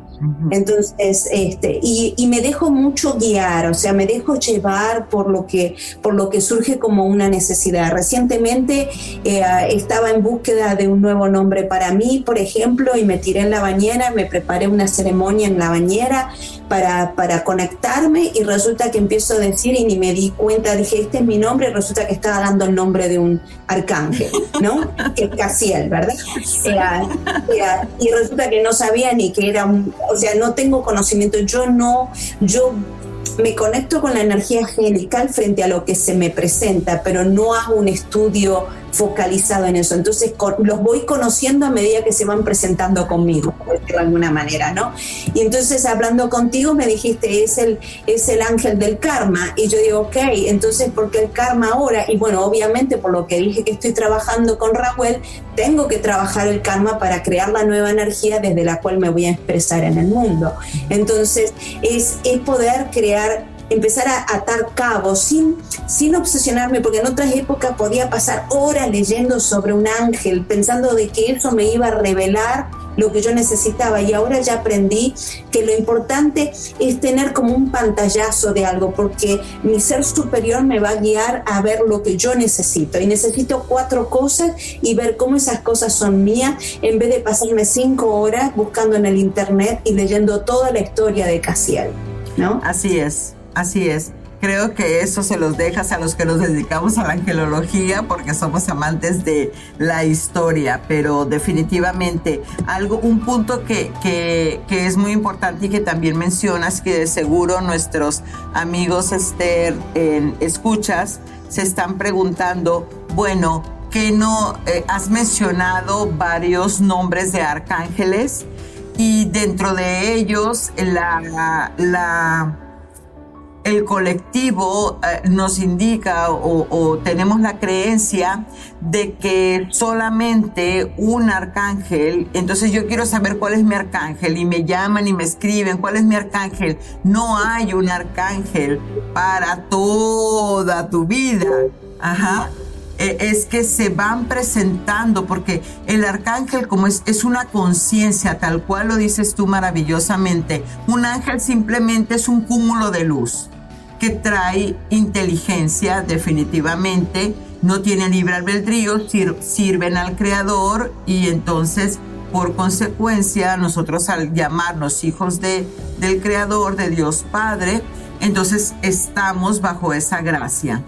Entonces, este, y, y, me dejo mucho guiar, o sea, me dejo llevar por lo que, por lo que surge como una necesidad. Recientemente eh, estaba en búsqueda de un nuevo nombre para mí, por ejemplo, y me tiré en la bañera, me preparé una ceremonia en la bañera para, para conectarme y resulta que empiezo a decir y ni me di cuenta, dije, este es mi nombre, y resulta que estaba dando el nombre de un arcángel, ¿no? que es Casiel, ¿verdad? y resulta que no sabía ni que era un o sea, no tengo conocimiento, yo no, yo me conecto con la energía angelical frente a lo que se me presenta, pero no hago un estudio focalizado en eso. Entonces los voy conociendo a medida que se van presentando conmigo, de alguna manera, ¿no? Y entonces hablando contigo me dijiste, es el, es el ángel del karma. Y yo digo, ok, entonces ¿por qué el karma ahora? Y bueno, obviamente por lo que dije que estoy trabajando con Raúl, tengo que trabajar el karma para crear la nueva energía desde la cual me voy a expresar en el mundo. Entonces es, es poder crear empezar a atar cabos sin, sin obsesionarme, porque en otras épocas podía pasar horas leyendo sobre un ángel, pensando de que eso me iba a revelar lo que yo necesitaba. Y ahora ya aprendí que lo importante es tener como un pantallazo de algo porque mi ser superior me va a guiar a ver lo que yo necesito. Y necesito cuatro cosas y ver cómo esas cosas son mías en vez de pasarme cinco horas buscando en el internet y leyendo toda la historia de Casiel, ¿no? Así es, así es. Creo que eso se los dejas a los que nos dedicamos a la angelología porque somos amantes de la historia, pero definitivamente algo, un punto que, que, es muy importante y que también mencionas que de seguro nuestros amigos Esther escuchas se están preguntando, bueno, que no eh, has mencionado varios nombres de arcángeles y dentro de ellos la el colectivo eh, nos indica o, tenemos la creencia de que solamente un arcángel, entonces yo quiero saber cuál es mi arcángel y me llaman y me escriben cuál es mi arcángel. No hay un arcángel para toda tu vida. Ajá. E, es que se van presentando, porque el arcángel como es, es una conciencia, tal cual lo dices tú maravillosamente, un ángel simplemente es un cúmulo de luz que trae inteligencia definitivamente, no tiene libre albedrío, sirven al creador y entonces por consecuencia nosotros al llamarnos hijos de, del creador, de Dios Padre, entonces estamos bajo esa gracia.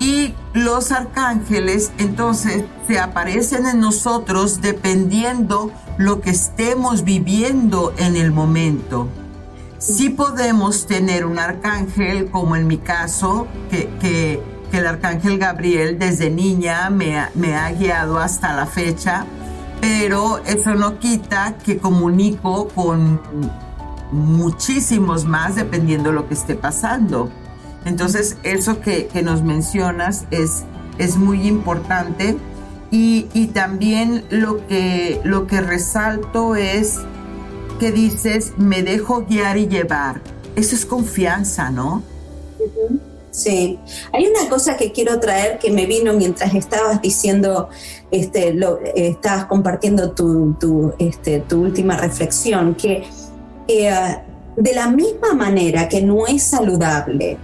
Y los arcángeles entonces se aparecen en nosotros dependiendo lo que estemos viviendo en el momento. Sí podemos tener un arcángel, como en mi caso, que, que, el arcángel Gabriel desde niña me, ha guiado hasta la fecha, pero eso no quita que comunico con muchísimos más dependiendo de lo que esté pasando. Entonces, eso que, que nos mencionas es, es muy importante. Y, y, también lo que, lo que resalto es que dices, me dejo guiar y llevar. Eso es confianza, ¿no? Sí, hay una cosa que quiero traer que me vino mientras estabas diciendo, este, estabas compartiendo este, tu última reflexión, que eh, de la misma manera que no es saludable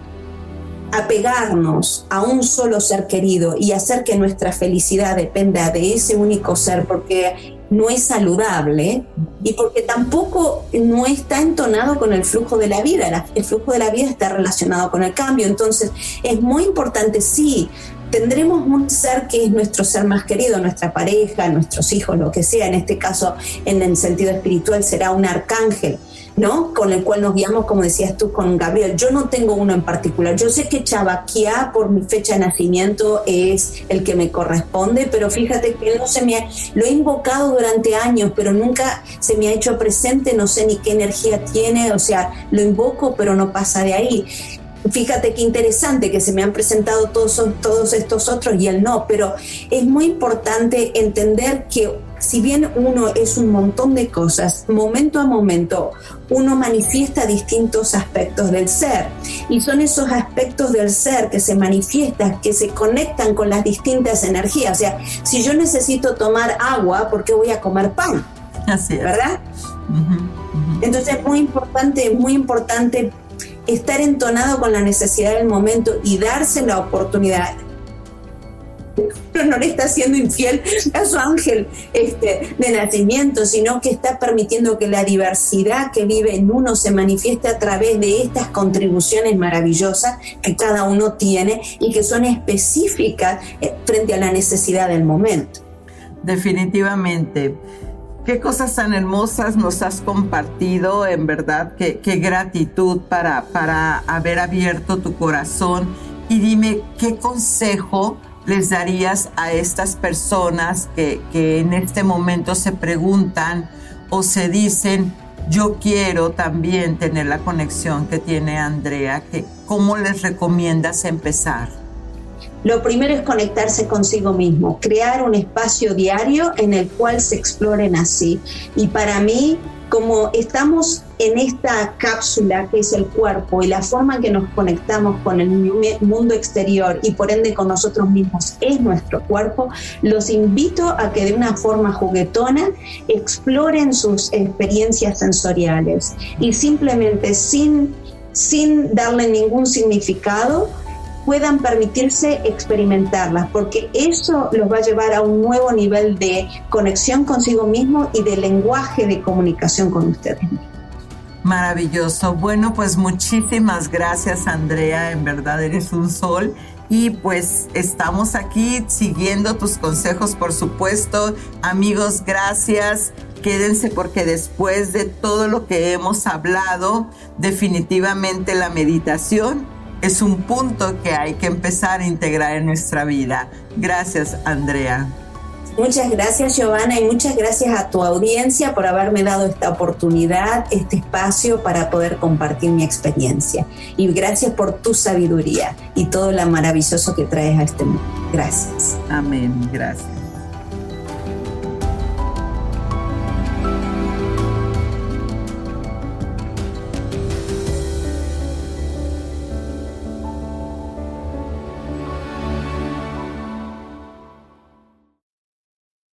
apegarnos a un solo ser querido y hacer que nuestra felicidad dependa de ese único ser, porque no es saludable y porque tampoco no está entonado con el flujo de la vida. El flujo de la vida está relacionado con el cambio. Entonces es muy importante, sí, tendremos un ser que es nuestro ser más querido, nuestra pareja, nuestros hijos, lo que sea. En este caso, en el sentido espiritual, será un arcángel ¿no? Con el cual nos guiamos, como decías tú, con Gabriel. Yo no tengo uno en particular. Yo sé que Chabaquia, por mi fecha de nacimiento, es el que me corresponde, pero fíjate que no se me ha, lo he invocado durante años, pero nunca se me ha hecho presente, no sé ni qué energía tiene, o sea, lo invoco, pero no pasa de ahí. Fíjate qué interesante que se me han presentado todos, todos estos otros y él no, pero es muy importante entender que si bien uno es un montón de cosas, momento a momento uno manifiesta distintos aspectos del ser y son esos aspectos del ser que se manifiestan, que se conectan con las distintas energías. O sea, si yo necesito tomar agua, ¿por qué voy a comer pan? Así es. ¿Verdad? Entonces es muy importante, muy importante estar entonado con la necesidad del momento y darse la oportunidad. No le está siendo infiel a su ángel este, de nacimiento, sino que está permitiendo que la diversidad que vive en uno se manifieste a través de estas contribuciones maravillosas que cada uno tiene y que son específicas eh, frente a la necesidad del momento. Definitivamente. Qué cosas tan hermosas nos has compartido, en verdad, qué, gratitud para, para haber abierto tu corazón. Y dime, ¿qué consejo les darías a estas personas que, que en este momento se preguntan o se dicen, yo quiero también tener la conexión que tiene Andrea, que, ¿cómo les recomiendas empezar? Lo primero es conectarse consigo mismo, crear un espacio diario en el cual se exploren así. Y para mí, como estamos en esta cápsula que es el cuerpo y la forma en que nos conectamos con el mundo exterior y por ende con nosotros mismos es nuestro cuerpo, los invito a que de una forma juguetona exploren sus experiencias sensoriales y simplemente sin, sin darle ningún significado, puedan permitirse experimentarlas, porque eso los va a llevar a un nuevo nivel de conexión consigo mismo y de lenguaje de comunicación con ustedes Maravilloso. Bueno, pues muchísimas gracias Andrea, en verdad eres un sol. Y pues estamos aquí siguiendo tus consejos, por supuesto. Amigos, gracias. Quédense porque después de todo lo que hemos hablado, definitivamente la meditación es un punto que hay que empezar a integrar en nuestra vida. Gracias, Andrea. Muchas gracias, Giovanna, y muchas gracias a tu audiencia por haberme dado esta oportunidad, este espacio para poder compartir mi experiencia. Y gracias por tu sabiduría y todo lo maravilloso que traes a este mundo. Gracias. Amén. Gracias.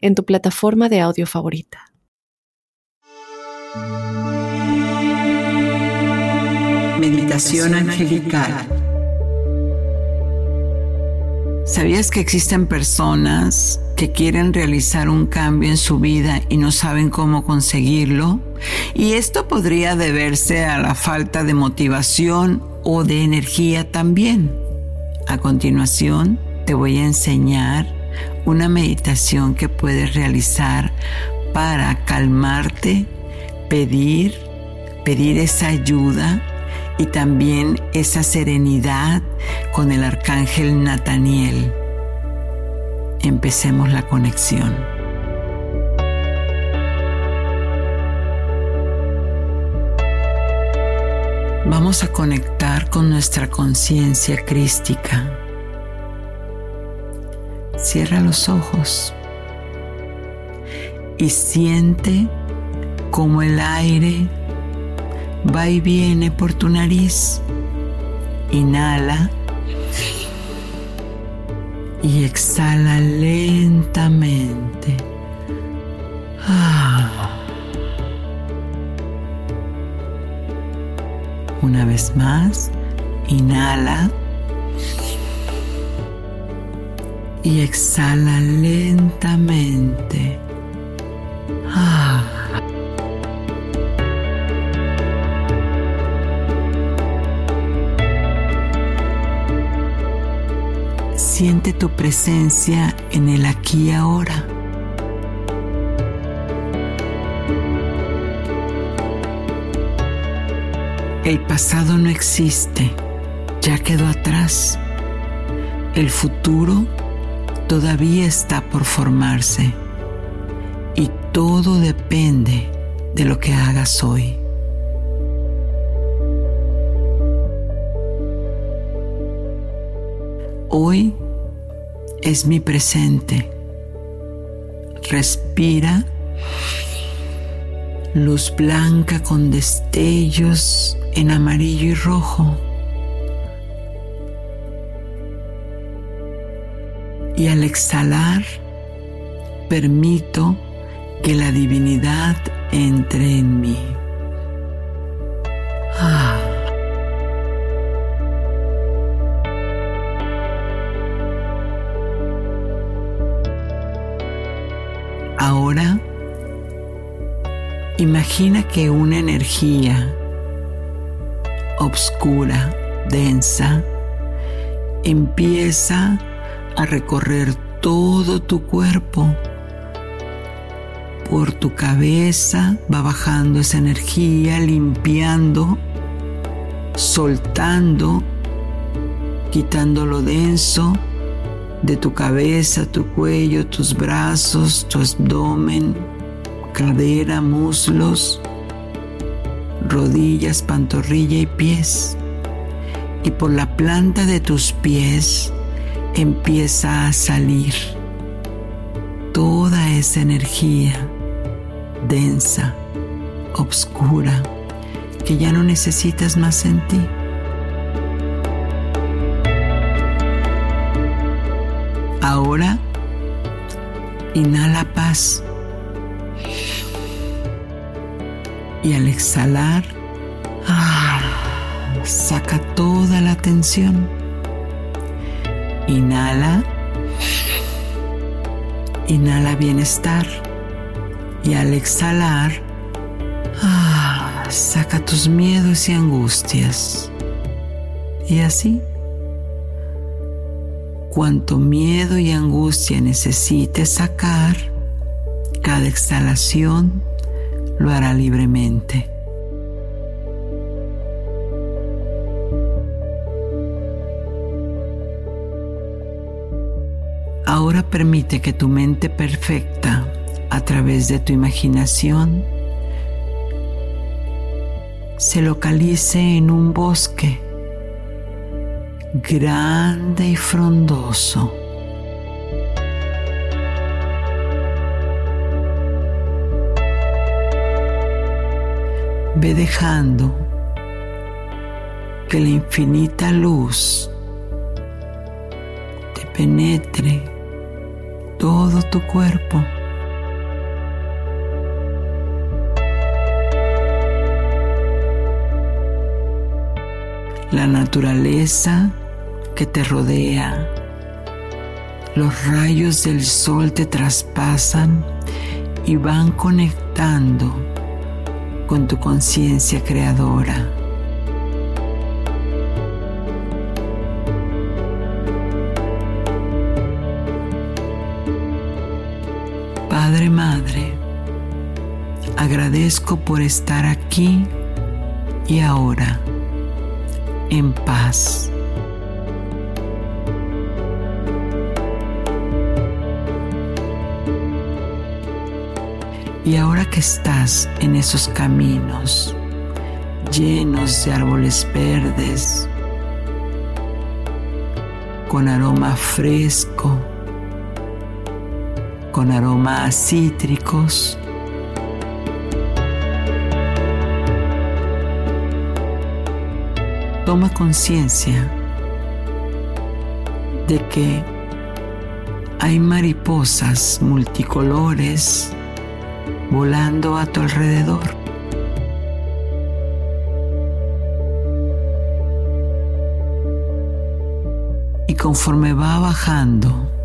en tu plataforma de audio favorita. Meditación angelical. ¿Sabías que existen personas que quieren realizar un cambio en su vida y no saben cómo conseguirlo? Y esto podría deberse a la falta de motivación o de energía también. A continuación, te voy a enseñar una meditación que puedes realizar para calmarte, pedir, pedir esa ayuda y también esa serenidad con el arcángel Nataniel. Empecemos la conexión. Vamos a conectar con nuestra conciencia crística Cierra los ojos y siente como el aire va y viene por tu nariz. Inhala y exhala lentamente. Ah. Una vez más, inhala. Y exhala lentamente. Ah. Siente tu presencia en el aquí y ahora. El pasado no existe, ya quedó atrás. El futuro todavía está por formarse y todo depende de lo que hagas hoy. Hoy es mi presente. Respira luz blanca con destellos en amarillo y rojo. Y al exhalar permito que la divinidad entre en mí. Ah. Ahora imagina que una energía obscura, densa, empieza a recorrer todo tu cuerpo. Por tu cabeza va bajando esa energía, limpiando, soltando, quitando lo denso de tu cabeza, tu cuello, tus brazos, tu abdomen, cadera, muslos, rodillas, pantorrilla y pies. Y por la planta de tus pies empieza a salir toda esa energía densa, obscura, que ya no necesitas más en ti. Ahora, inhala paz. Y al exhalar, ah, saca toda la tensión. Inhala. Inhala bienestar. Y al exhalar, ah, saca tus miedos y angustias. Y así cuanto miedo y angustia necesites sacar, cada exhalación lo hará libremente. Ahora permite que tu mente perfecta, a través de tu imaginación, se localice en un bosque grande y frondoso. Ve dejando que la infinita luz te penetre todo tu cuerpo. La naturaleza que te rodea. Los rayos del sol te traspasan y van conectando con tu conciencia creadora. Padre, Madre, agradezco por estar aquí y ahora en paz. Y ahora que estás en esos caminos llenos de árboles verdes, con aroma fresco, con aromas cítricos, toma conciencia de que hay mariposas multicolores volando a tu alrededor. Y conforme va bajando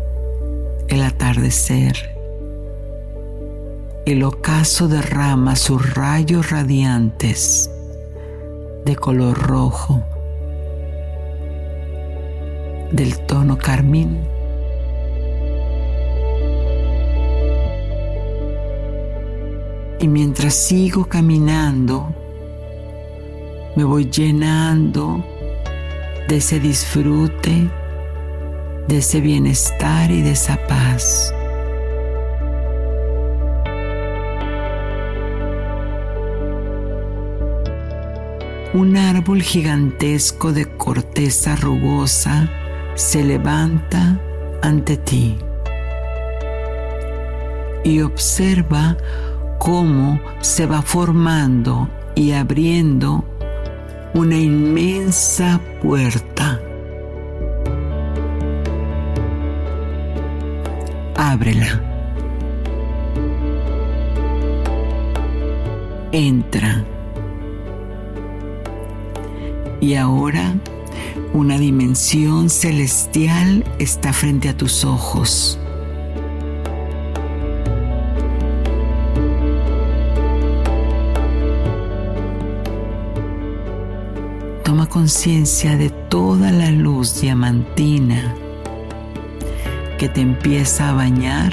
el atardecer, el ocaso derrama sus rayos radiantes de color rojo, del tono carmín. Y mientras sigo caminando, me voy llenando de ese disfrute, de ese bienestar y de esa paz. Un árbol gigantesco de corteza rugosa se levanta ante ti y observa cómo se va formando y abriendo una inmensa puerta. Ábrela. Entra. Y ahora una dimensión celestial está frente a tus ojos. conciencia de toda la luz diamantina, que te empieza a bañar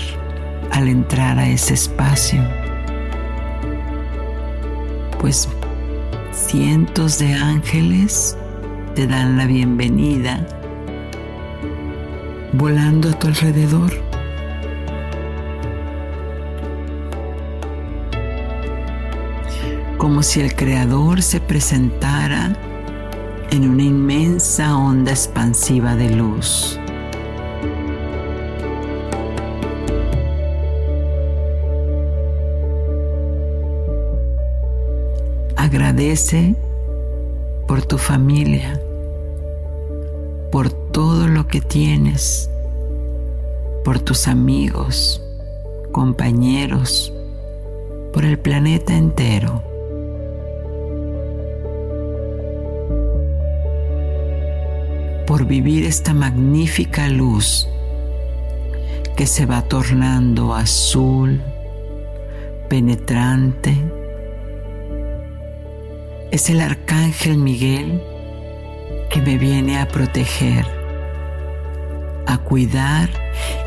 al entrar a ese espacio. Pues cientos de ángeles te dan la bienvenida volando a tu alrededor. Como si el Creador se presentara en una inmensa onda expansiva de luz. Agradece por tu familia, por todo lo que tienes, por tus amigos, compañeros, por el planeta entero. por vivir esta magnífica luz que se va tornando azul, penetrante. Es el arcángel Miguel que me viene a proteger, a cuidar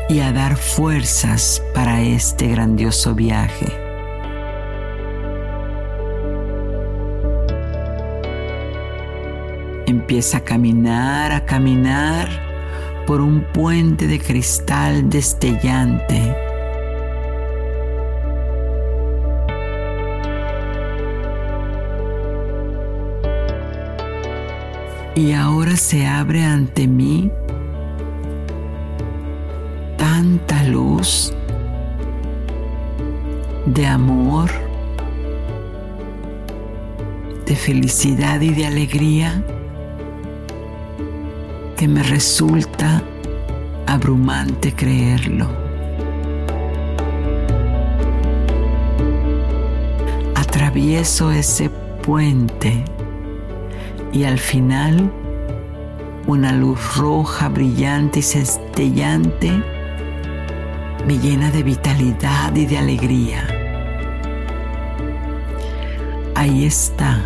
y a dar fuerzas para este grandioso viaje. Empieza a caminar, a caminar por un puente de cristal destellante. Y ahora se abre ante mí tanta luz de amor, de felicidad y de alegría que me resulta abrumante creerlo. Atravieso ese puente y al final una luz roja, brillante y cestellante me llena de vitalidad y de alegría. Ahí está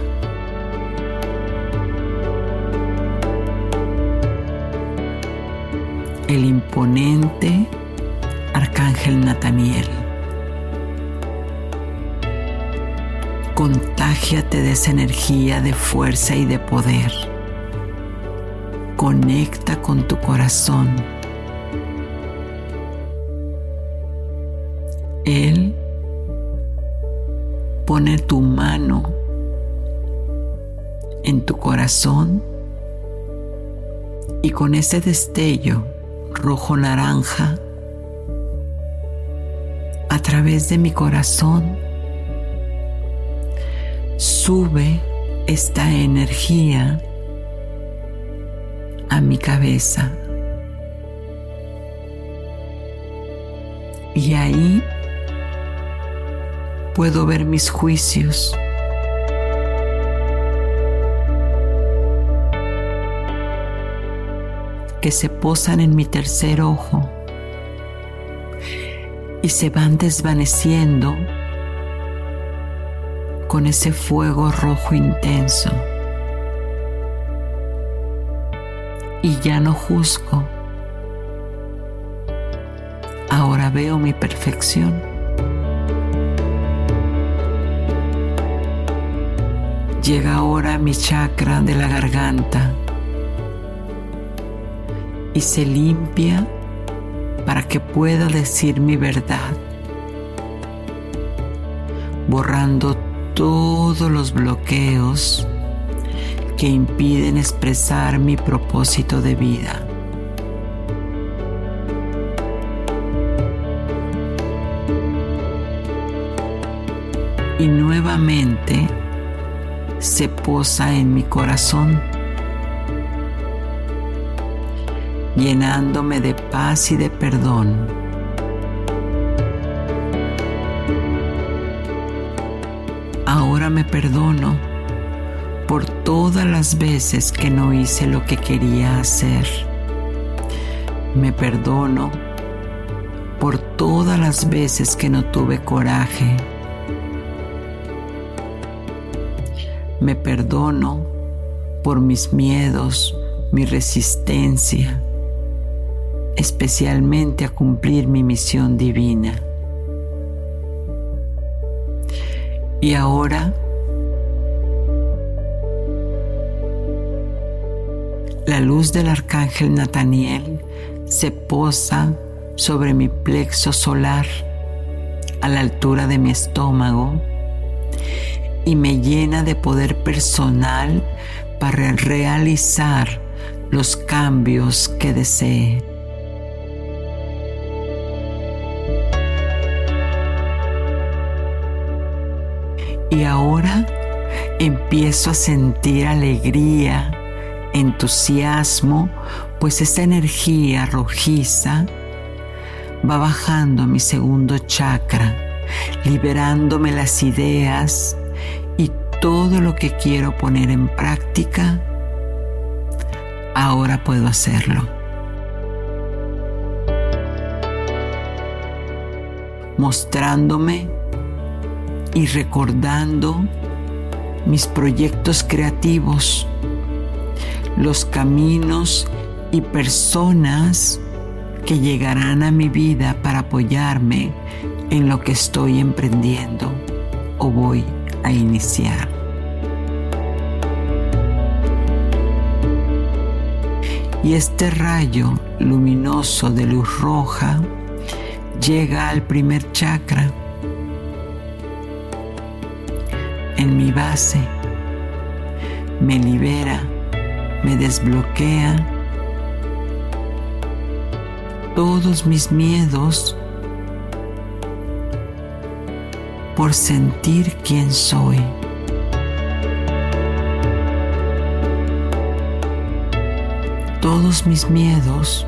el imponente Arcángel Nataniel. Contágiate de esa energía de fuerza y de poder. Conecta con tu corazón. Él pone tu mano en tu corazón y con ese destello rojo naranja a través de mi corazón sube esta energía a mi cabeza. Y ahí puedo ver mis juicios. que se posan en mi tercer ojo y se van desvaneciendo con ese fuego rojo intenso. Y ya no juzgo. Ahora veo mi perfección. Llega ahora mi chakra de la garganta y se limpia para que pueda decir mi verdad, borrando todos los bloqueos que impiden expresar mi propósito de vida. Y nuevamente se posa en mi corazón llenándome de paz y de perdón. Ahora me perdono por todas las veces que no hice lo que quería hacer. Me perdono por todas las veces que no tuve coraje. Me perdono por mis miedos, mi resistencia especialmente a cumplir mi misión divina. Y ahora la luz del arcángel Nataniel se posa sobre mi plexo solar a la altura de mi estómago y me llena de poder personal para realizar los cambios que desee. Y ahora empiezo a sentir alegría, entusiasmo, pues esta energía rojiza va bajando a mi segundo chakra, liberándome las ideas y todo lo que quiero poner en práctica, ahora puedo hacerlo. Mostrándome y recordando mis proyectos creativos, los caminos y personas que llegarán a mi vida para apoyarme en lo que estoy emprendiendo o voy a iniciar. Y este rayo luminoso de luz roja llega al primer chakra en mi base, me libera, me desbloquea. Todos mis miedos por sentir quién soy. Todos mis miedos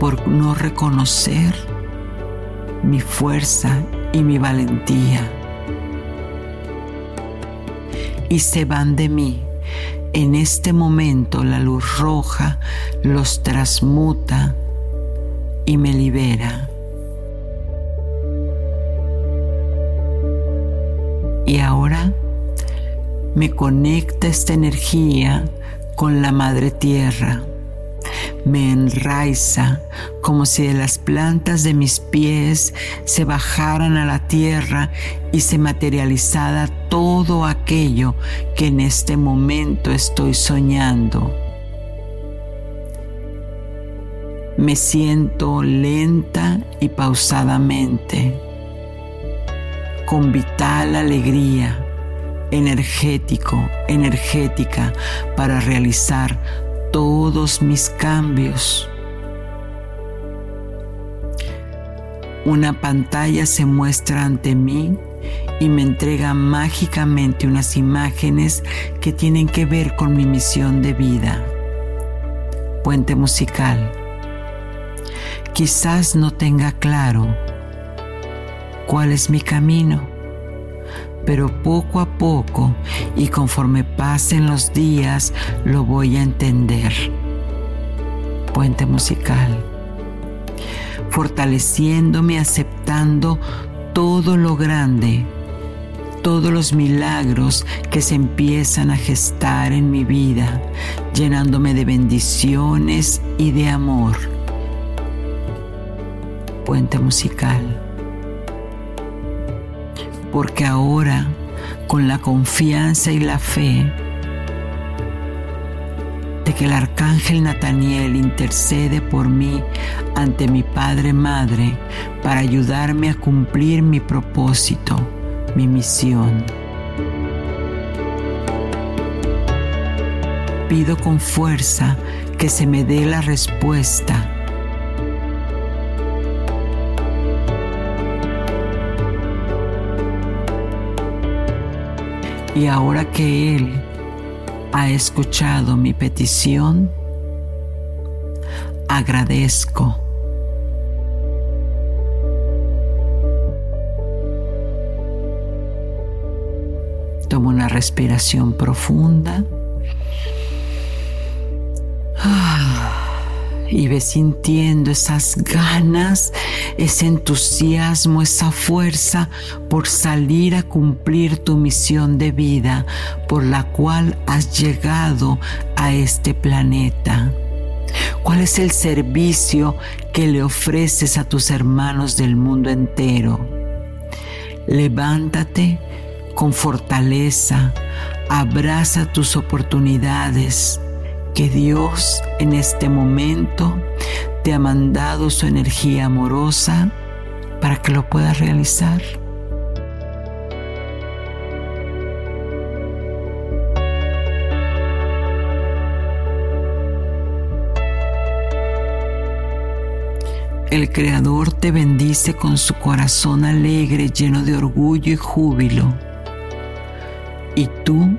por no reconocer mi fuerza y mi valentía y se van de mí. En este momento la luz roja los transmuta y me libera. Y ahora me conecta esta energía con la madre tierra me enraiza como si de las plantas de mis pies se bajaran a la tierra y se materializara todo aquello que en este momento estoy soñando. Me siento lenta y pausadamente, con vital alegría, energético, energética, para realizar todos mis cambios. Una pantalla se muestra ante mí y me entrega mágicamente unas imágenes que tienen que ver con mi misión de vida. Puente musical. Quizás no tenga claro cuál es mi camino pero poco a poco y conforme pasen los días lo voy a entender. Puente musical. Fortaleciéndome, aceptando todo lo grande, todos los milagros que se empiezan a gestar en mi vida, llenándome de bendiciones y de amor. Puente musical porque ahora, con la confianza y la fe de que el arcángel Nataniel intercede por mí ante mi Padre Madre para ayudarme a cumplir mi propósito, mi misión. Pido con fuerza que se me dé la respuesta Y ahora que Él ha escuchado mi petición, agradezco. Tomo una respiración profunda. Ah y ves sintiendo esas ganas, ese entusiasmo, esa fuerza por salir a cumplir tu misión de vida por la cual has llegado a este planeta. ¿Cuál es el servicio que le ofreces a tus hermanos del mundo entero? Levántate con fortaleza, abraza tus oportunidades que Dios en este momento te ha mandado su energía amorosa para que lo puedas realizar. El Creador te bendice con su corazón alegre, lleno de orgullo y júbilo. Y tú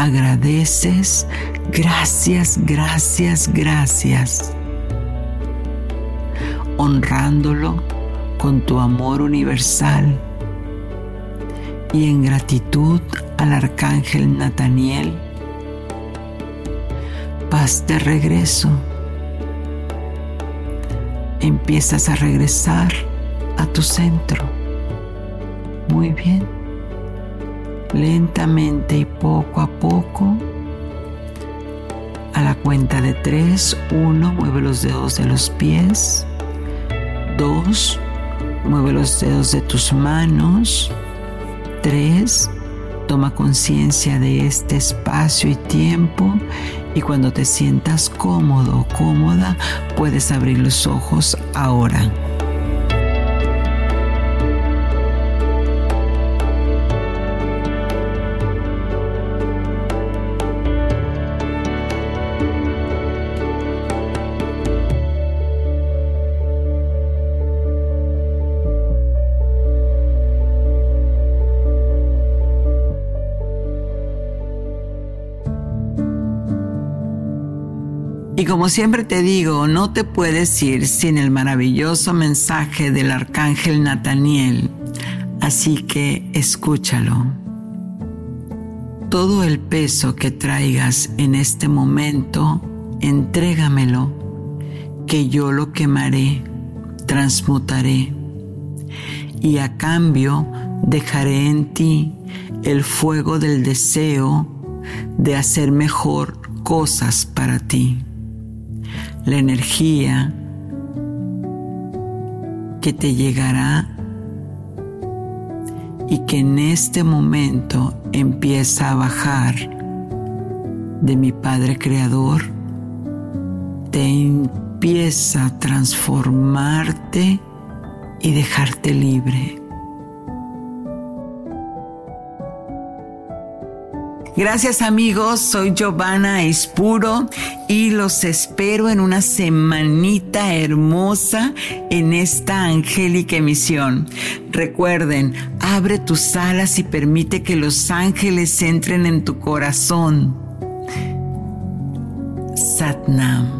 agradeces, gracias, gracias, gracias, honrándolo con tu amor universal y en gratitud al arcángel Nataniel, paz de regreso. Empiezas a regresar a tu centro. Muy bien. Lentamente y poco a poco. A la cuenta de tres, uno, mueve los dedos de los pies. Dos, Mueve los dedos de tus manos. Tres, toma conciencia de este espacio y tiempo y cuando te sientas cómodo o cómoda puedes abrir los ojos ahora. Como siempre te digo, no te puedes ir sin el maravilloso mensaje del arcángel Nataniel. Así que escúchalo. Todo el peso que traigas en este momento, entrégamelo, que yo lo quemaré, transmutaré. Y a cambio dejaré en ti el fuego del deseo de hacer mejor cosas para ti la energía que te llegará y que en este momento empieza a bajar de mi Padre Creador, te empieza a transformarte y dejarte libre. Gracias amigos, soy Giovanna Espuro y los espero en una semanita hermosa en esta angélica emisión. Recuerden, abre tus alas y permite que los ángeles entren en tu corazón. Satnam.